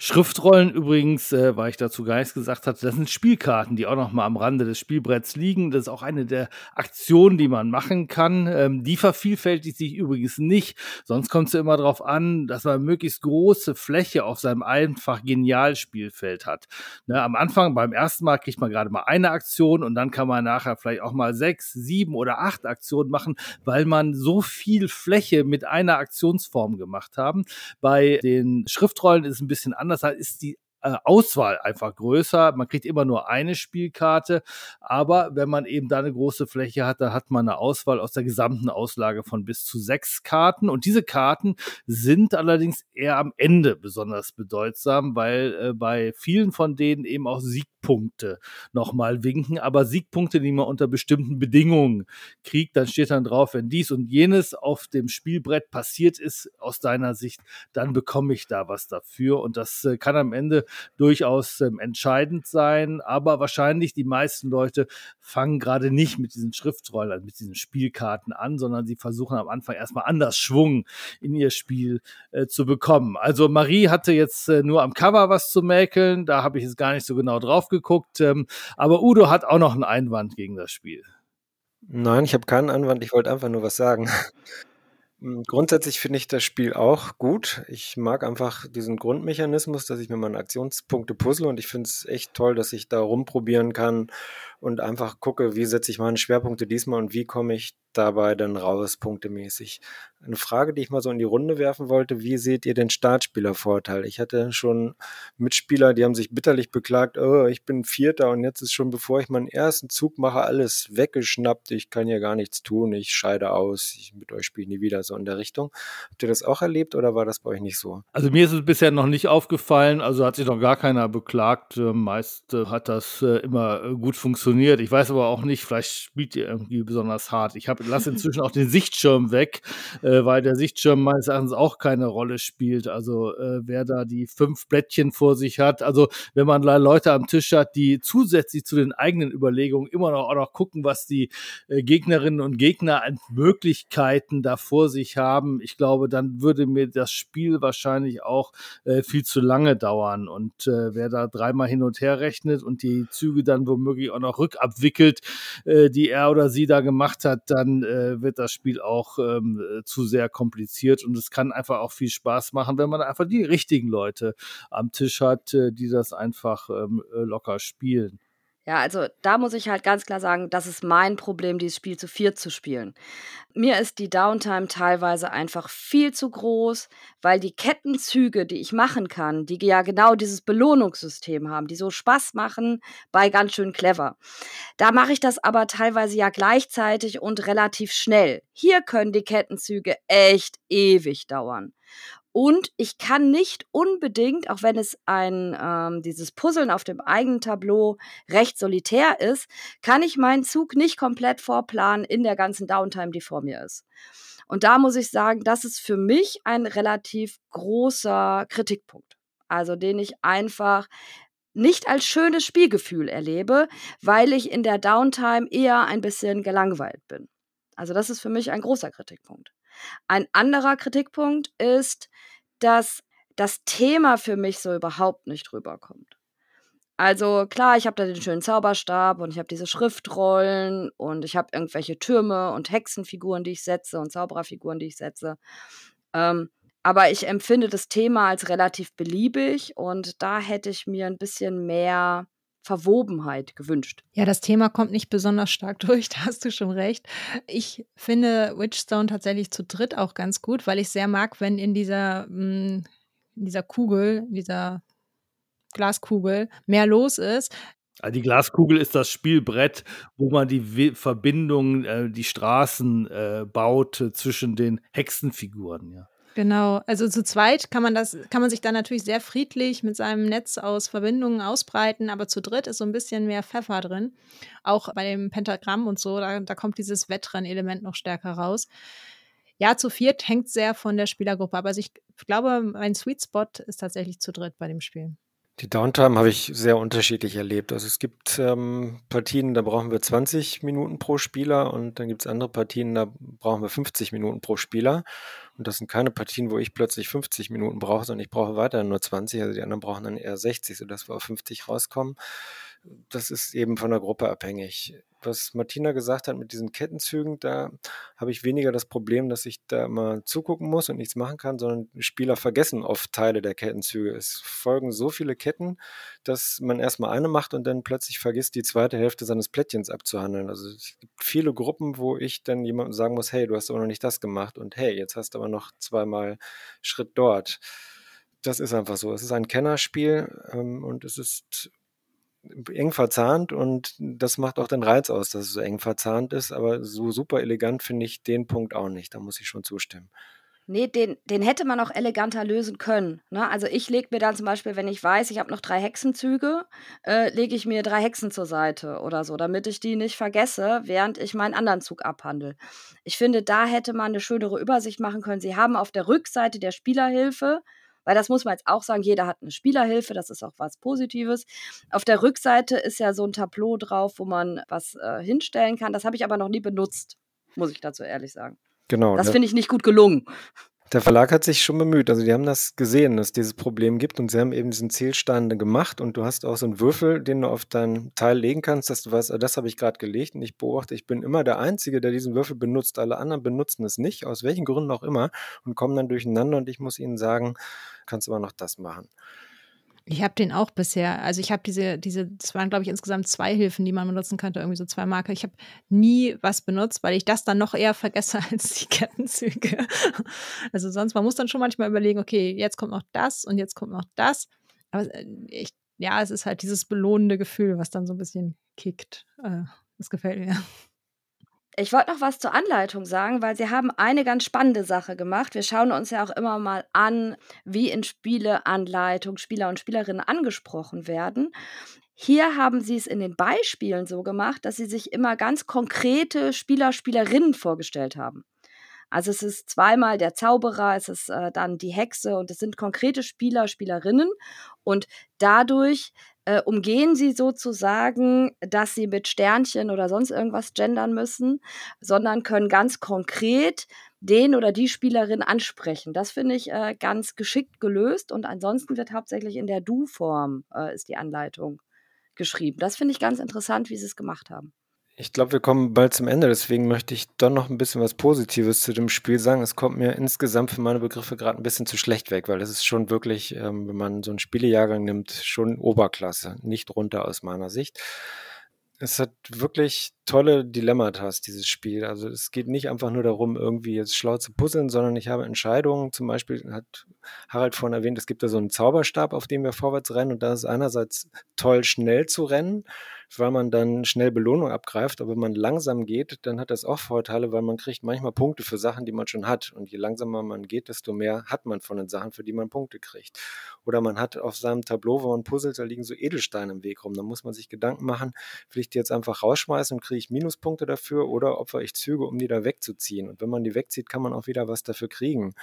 Schriftrollen übrigens, äh, weil ich dazu gar nichts gesagt hatte, das sind Spielkarten, die auch noch mal am Rande des Spielbretts liegen. Das ist auch eine der Aktionen, die man machen kann. Ähm, die vervielfältigt sich übrigens nicht. Sonst kommt es immer darauf an, dass man möglichst große Fläche auf seinem einfach Genialspielfeld hat. Ne, am Anfang, beim ersten Mal kriegt man gerade mal eine Aktion und dann kann man nachher vielleicht auch mal sechs, sieben oder acht Aktionen machen, weil man so viel Fläche mit einer Aktionsform gemacht haben. Bei den Schriftrollen ist es ein bisschen anders anders ist die äh, Auswahl einfach größer. Man kriegt immer nur eine Spielkarte, aber wenn man eben da eine große Fläche hat, dann hat man eine Auswahl aus der gesamten Auslage von bis zu sechs Karten. Und diese Karten sind allerdings eher am Ende besonders bedeutsam, weil äh, bei vielen von denen eben auch Siegpunkte nochmal winken, aber Siegpunkte, die man unter bestimmten Bedingungen kriegt, dann steht dann drauf, wenn dies und jenes auf dem Spielbrett passiert ist, aus deiner Sicht, dann bekomme ich da was dafür. Und das äh, kann am Ende durchaus ähm, entscheidend sein. Aber wahrscheinlich die meisten Leute fangen gerade nicht mit diesen Schriftrollen, also mit diesen Spielkarten an, sondern sie versuchen am Anfang erstmal anders Schwung in ihr Spiel äh, zu bekommen. Also Marie hatte jetzt äh, nur am Cover was zu mäkeln, da habe ich jetzt gar nicht so genau drauf geguckt. Ähm, aber Udo hat auch noch einen Einwand gegen das Spiel. Nein, ich habe keinen Einwand, ich wollte einfach nur was sagen. Hm, grundsätzlich finde ich das Spiel auch gut. Ich mag einfach diesen Grundmechanismus, dass ich mir meine Aktionspunkte puzzle und ich finde es echt toll, dass ich da rumprobieren kann und einfach gucke, wie setze ich meine Schwerpunkte diesmal und wie komme ich dabei dann raus, punktemäßig. Eine Frage, die ich mal so in die Runde werfen wollte, wie seht ihr den Startspielervorteil? Ich hatte schon Mitspieler, die haben sich bitterlich beklagt, oh, ich bin Vierter und jetzt ist schon, bevor ich meinen ersten Zug mache, alles weggeschnappt, ich kann ja gar nichts tun, ich scheide aus, ich mit euch spiele nie wieder, so in der Richtung. Habt ihr das auch erlebt oder war das bei euch nicht so? Also mir ist es bisher noch nicht aufgefallen, also hat sich noch gar keiner beklagt, meist äh, hat das äh, immer äh, gut funktioniert. Ich weiß aber auch nicht, vielleicht spielt ihr irgendwie besonders hart. Ich habe lasse inzwischen auch den Sichtschirm weg, äh, weil der Sichtschirm meines Erachtens auch keine Rolle spielt. Also äh, wer da die fünf Blättchen vor sich hat, also wenn man Leute am Tisch hat, die zusätzlich zu den eigenen Überlegungen immer noch auch noch gucken, was die äh, Gegnerinnen und Gegner an Möglichkeiten da vor sich haben, ich glaube, dann würde mir das Spiel wahrscheinlich auch äh, viel zu lange dauern. Und äh, wer da dreimal hin und her rechnet und die Züge dann womöglich auch noch rückabwickelt, äh, die er oder sie da gemacht hat, dann dann äh, wird das Spiel auch ähm, äh, zu sehr kompliziert und es kann einfach auch viel Spaß machen, wenn man einfach die richtigen Leute am Tisch hat, äh, die das einfach ähm, äh, locker spielen. Ja, also da muss ich halt ganz klar sagen, das ist mein Problem, dieses Spiel zu viert zu spielen. Mir ist die Downtime teilweise einfach viel zu groß, weil die Kettenzüge, die ich machen kann, die ja genau dieses Belohnungssystem haben, die so Spaß machen bei ganz schön clever. Da mache ich das aber teilweise ja gleichzeitig und relativ schnell. Hier können die Kettenzüge echt ewig dauern. Und ich kann nicht unbedingt, auch wenn es ein ähm, dieses Puzzeln auf dem eigenen Tableau recht solitär ist, kann ich meinen Zug nicht komplett vorplanen in der ganzen Downtime, die vor mir ist. Und da muss ich sagen, das ist für mich ein relativ großer Kritikpunkt. Also den ich einfach nicht als schönes Spielgefühl erlebe, weil ich in der Downtime eher ein bisschen gelangweilt bin. Also das ist für mich ein großer Kritikpunkt. Ein anderer Kritikpunkt ist, dass das Thema für mich so überhaupt nicht rüberkommt. Also klar, ich habe da den schönen Zauberstab und ich habe diese Schriftrollen und ich habe irgendwelche Türme und Hexenfiguren, die ich setze und Zaubererfiguren, die ich setze. Ähm, aber ich empfinde das Thema als relativ beliebig und da hätte ich mir ein bisschen mehr Verwobenheit gewünscht. Ja, das Thema kommt nicht besonders stark durch, da hast du schon recht. Ich finde Witchstone tatsächlich zu dritt auch ganz gut, weil ich sehr mag, wenn in dieser, mm, in dieser Kugel, in dieser Glaskugel mehr los ist. Ah, die Glaskugel ist das Spielbrett, wo man die Verbindung, äh, die Straßen äh, baut äh, zwischen den Hexenfiguren, ja. Genau, also zu zweit kann man das, kann man sich dann natürlich sehr friedlich mit seinem Netz aus Verbindungen ausbreiten, aber zu dritt ist so ein bisschen mehr Pfeffer drin. Auch bei dem Pentagramm und so, da, da kommt dieses Wettrennelement noch stärker raus. Ja, zu viert hängt sehr von der Spielergruppe, aber also ich glaube, mein Sweet Spot ist tatsächlich zu dritt bei dem Spiel. Die Downtime habe ich sehr unterschiedlich erlebt. Also es gibt ähm, Partien, da brauchen wir 20 Minuten pro Spieler und dann gibt es andere Partien, da brauchen wir 50 Minuten pro Spieler. Und das sind keine Partien, wo ich plötzlich 50 Minuten brauche, sondern ich brauche weiterhin nur 20. Also die anderen brauchen dann eher 60, sodass wir auf 50 rauskommen. Das ist eben von der Gruppe abhängig was Martina gesagt hat mit diesen Kettenzügen, da habe ich weniger das Problem, dass ich da mal zugucken muss und nichts machen kann, sondern Spieler vergessen oft Teile der Kettenzüge. Es folgen so viele Ketten, dass man erstmal eine macht und dann plötzlich vergisst, die zweite Hälfte seines Plättchens abzuhandeln. Also es gibt viele Gruppen, wo ich dann jemandem sagen muss, hey, du hast aber noch nicht das gemacht und hey, jetzt hast du aber noch zweimal Schritt dort. Das ist einfach so. Es ist ein Kennerspiel ähm, und es ist eng verzahnt und das macht auch den Reiz aus, dass es so eng verzahnt ist, aber so super elegant finde ich den Punkt auch nicht, da muss ich schon zustimmen. Nee, den, den hätte man auch eleganter lösen können. Ne? Also ich lege mir dann zum Beispiel, wenn ich weiß, ich habe noch drei Hexenzüge, äh, lege ich mir drei Hexen zur Seite oder so, damit ich die nicht vergesse, während ich meinen anderen Zug abhandle. Ich finde, da hätte man eine schönere Übersicht machen können. Sie haben auf der Rückseite der Spielerhilfe weil das muss man jetzt auch sagen, jeder hat eine Spielerhilfe, das ist auch was Positives. Auf der Rückseite ist ja so ein Tableau drauf, wo man was äh, hinstellen kann. Das habe ich aber noch nie benutzt, muss ich dazu ehrlich sagen. Genau. Das ne? finde ich nicht gut gelungen. Der Verlag hat sich schon bemüht. Also die haben das gesehen, dass es dieses Problem gibt und sie haben eben diesen Zielstein gemacht und du hast auch so einen Würfel, den du auf dein Teil legen kannst, dass du weißt, ah, das habe ich gerade gelegt und ich beobachte, ich bin immer der Einzige, der diesen Würfel benutzt. Alle anderen benutzen es nicht, aus welchen Gründen auch immer und kommen dann durcheinander und ich muss ihnen sagen, kannst aber noch das machen. Ich habe den auch bisher, also ich habe diese, diese, das waren glaube ich insgesamt zwei Hilfen, die man benutzen könnte, irgendwie so zwei Marker. Ich habe nie was benutzt, weil ich das dann noch eher vergesse als die Kettenzüge. Also sonst, man muss dann schon manchmal überlegen, okay, jetzt kommt noch das und jetzt kommt noch das. Aber äh, ich, ja, es ist halt dieses belohnende Gefühl, was dann so ein bisschen kickt. Äh, das gefällt mir. Ich wollte noch was zur Anleitung sagen, weil Sie haben eine ganz spannende Sache gemacht. Wir schauen uns ja auch immer mal an, wie in Spieleanleitung Spieler und Spielerinnen angesprochen werden. Hier haben Sie es in den Beispielen so gemacht, dass Sie sich immer ganz konkrete Spieler, Spielerinnen vorgestellt haben. Also es ist zweimal der Zauberer, es ist äh, dann die Hexe und es sind konkrete Spieler, Spielerinnen und dadurch äh, umgehen sie sozusagen, dass sie mit Sternchen oder sonst irgendwas gendern müssen, sondern können ganz konkret den oder die Spielerin ansprechen. Das finde ich äh, ganz geschickt gelöst und ansonsten wird hauptsächlich in der Du-Form äh, ist die Anleitung geschrieben. Das finde ich ganz interessant, wie sie es gemacht haben. Ich glaube, wir kommen bald zum Ende, deswegen möchte ich doch noch ein bisschen was Positives zu dem Spiel sagen. Es kommt mir insgesamt für meine Begriffe gerade ein bisschen zu schlecht weg, weil es ist schon wirklich, ähm, wenn man so einen Spielejahrgang nimmt, schon Oberklasse, nicht runter aus meiner Sicht. Es hat wirklich tolle Dilemmata, dieses Spiel. Also es geht nicht einfach nur darum, irgendwie jetzt schlau zu puzzeln, sondern ich habe Entscheidungen. Zum Beispiel hat Harald vorhin erwähnt, es gibt da so einen Zauberstab, auf dem wir vorwärts rennen. Und da ist einerseits toll, schnell zu rennen weil man dann schnell Belohnung abgreift. Aber wenn man langsam geht, dann hat das auch Vorteile, weil man kriegt manchmal Punkte für Sachen, die man schon hat. Und je langsamer man geht, desto mehr hat man von den Sachen, für die man Punkte kriegt. Oder man hat auf seinem Tableau, wo man puzzelt, da liegen so Edelsteine im Weg rum. Da muss man sich Gedanken machen, will ich die jetzt einfach rausschmeißen und kriege ich Minuspunkte dafür oder opfer ich Züge, um die da wegzuziehen. Und wenn man die wegzieht, kann man auch wieder was dafür kriegen.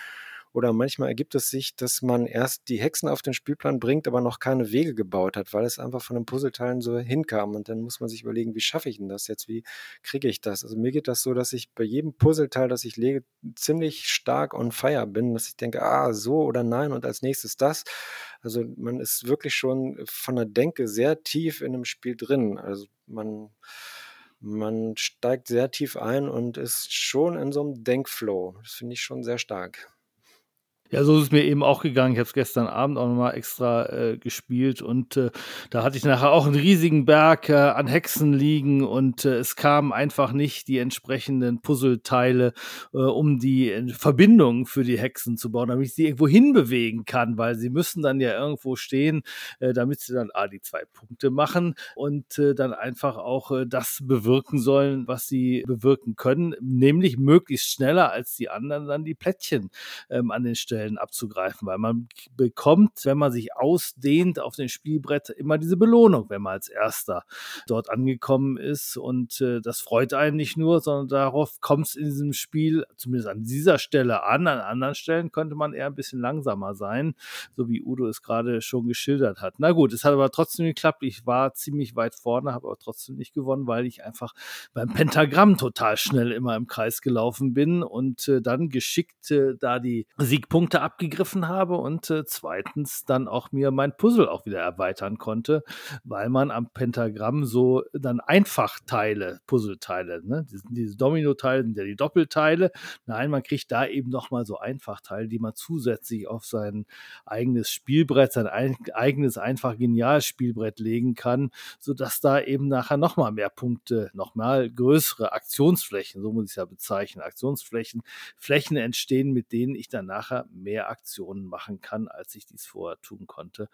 Oder manchmal ergibt es sich, dass man erst die Hexen auf den Spielplan bringt, aber noch keine Wege gebaut hat, weil es einfach von den Puzzleteilen so hinkam. Und dann muss man sich überlegen, wie schaffe ich denn das jetzt? Wie kriege ich das? Also mir geht das so, dass ich bei jedem Puzzleteil, das ich lege, ziemlich stark on fire bin, dass ich denke, ah, so oder nein und als nächstes das. Also man ist wirklich schon von der Denke sehr tief in dem Spiel drin. Also man man steigt sehr tief ein und ist schon in so einem Denkflow. Das finde ich schon sehr stark. Ja, so ist es mir eben auch gegangen. Ich habe es gestern Abend auch nochmal extra äh, gespielt und äh, da hatte ich nachher auch einen riesigen Berg äh, an Hexen liegen und äh, es kamen einfach nicht die entsprechenden Puzzleteile, äh, um die äh, Verbindungen für die Hexen zu bauen, damit ich sie irgendwo hinbewegen kann, weil sie müssen dann ja irgendwo stehen, damit sie dann A, die zwei Punkte machen und dann einfach auch das bewirken sollen, was sie bewirken können, nämlich möglichst schneller als die anderen dann die Plättchen ähm, an den Stellen Stellen abzugreifen, weil man bekommt, wenn man sich ausdehnt auf dem Spielbrett, immer diese Belohnung, wenn man als Erster dort angekommen ist. Und äh, das freut einen nicht nur, sondern darauf kommt es in diesem Spiel, zumindest an dieser Stelle an. An anderen Stellen könnte man eher ein bisschen langsamer sein, so wie Udo es gerade schon geschildert hat. Na gut, es hat aber trotzdem geklappt. Ich war ziemlich weit vorne, habe aber trotzdem nicht gewonnen, weil ich einfach beim Pentagramm total schnell immer im Kreis gelaufen bin und äh, dann geschickt äh, da die Siegpunkte Punkte abgegriffen habe und äh, zweitens dann auch mir mein Puzzle auch wieder erweitern konnte, weil man am Pentagramm so dann Einfachteile, Puzzleteile, ne? diese, diese Domino-Teile sind ja die Doppelteile. Nein, man kriegt da eben nochmal so Einfachteile, die man zusätzlich auf sein eigenes Spielbrett, sein ein, eigenes einfach geniales Spielbrett legen kann, sodass da eben nachher nochmal mehr Punkte, nochmal größere Aktionsflächen, so muss ich es ja bezeichnen, Aktionsflächen, Flächen entstehen, mit denen ich dann nachher mehr Aktionen machen kann, als ich dies vorher tun konnte.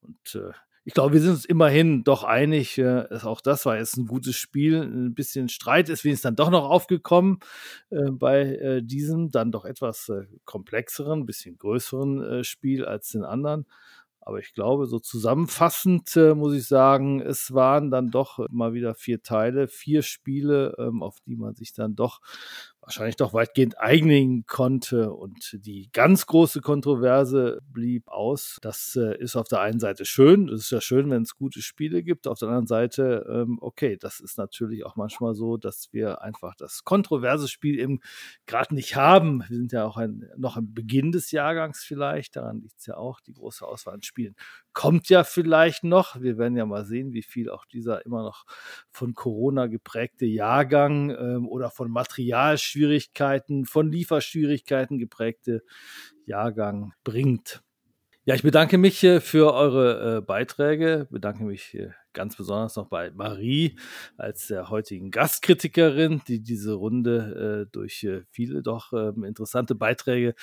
Und äh, ich glaube, wir sind uns immerhin doch einig. Äh, auch das war jetzt ein gutes Spiel. Ein bisschen Streit ist wenigstens dann doch noch aufgekommen äh, bei äh, diesem dann doch etwas äh, komplexeren, bisschen größeren äh, Spiel als den anderen. Aber ich glaube, so zusammenfassend äh, muss ich sagen, es waren dann doch mal wieder vier Teile, vier Spiele, ähm, auf die man sich dann doch wahrscheinlich doch weitgehend einigen konnte. Und die ganz große Kontroverse blieb aus. Das äh, ist auf der einen Seite schön. Es ist ja schön, wenn es gute Spiele gibt. Auf der anderen Seite, ähm, okay, das ist natürlich auch manchmal so, dass wir einfach das kontroverse Spiel eben gerade nicht haben. Wir sind ja auch ein, noch am Beginn des Jahrgangs vielleicht. Daran liegt es ja auch. Die große Auswahl an Spielen kommt ja vielleicht noch. Wir werden ja mal sehen, wie viel auch dieser immer noch von Corona geprägte Jahrgang ähm, oder von Materialschwierigkeiten, von Lieferschwierigkeiten geprägte Jahrgang bringt. Ja, ich bedanke mich äh, für eure äh, Beiträge, bedanke mich äh, ganz besonders noch bei Marie als der heutigen Gastkritikerin, die diese Runde durch viele doch ähm, interessante Beiträge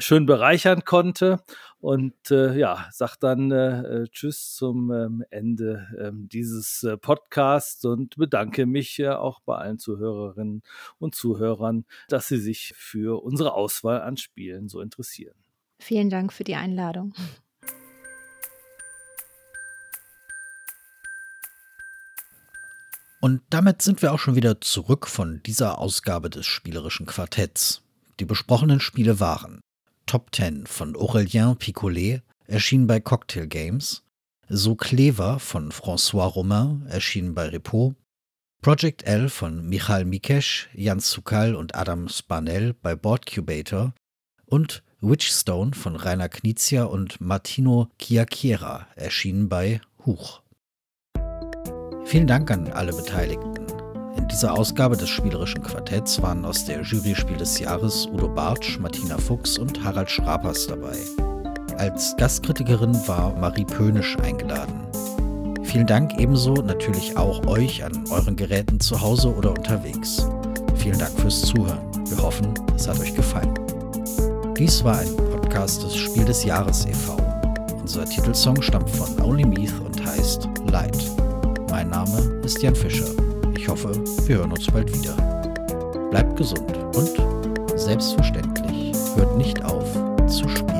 schön bereichern konnte. Und ja, sag dann Tschüss zum ähm, Ende ähm, dieses Podcasts und bedanke mich auch bei allen Zuhörerinnen und Zuhörern, dass sie sich für unsere Auswahl an Spielen so interessieren. Vielen Dank für die Einladung. Und damit sind wir auch schon wieder zurück von dieser Ausgabe des spielerischen Quartetts. Die besprochenen Spiele waren Top 10 von Aurélien Picolet, erschien bei Cocktail Games, So Clever von François Romain, erschien bei Repos, Project L von Michal Mikesh, Jan Sukal und Adam Spanel bei Boardcubator und Witchstone von Rainer Knizia und Martino Chiacchiera erschienen bei Huch. Vielen Dank an alle Beteiligten. In dieser Ausgabe des spielerischen Quartetts waren aus der Jury Spiel des Jahres Udo Bartsch, Martina Fuchs und Harald Schrapers dabei. Als Gastkritikerin war Marie Pönisch eingeladen. Vielen Dank ebenso natürlich auch euch an euren Geräten zu Hause oder unterwegs. Vielen Dank fürs Zuhören. Wir hoffen, es hat euch gefallen. Dies war ein Podcast des Spiel des Jahres e.V. Unser Titelsong stammt von Only Meath und heißt Light. Mein Name ist Jan Fischer. Ich hoffe, wir hören uns bald wieder. Bleibt gesund und selbstverständlich hört nicht auf zu spielen.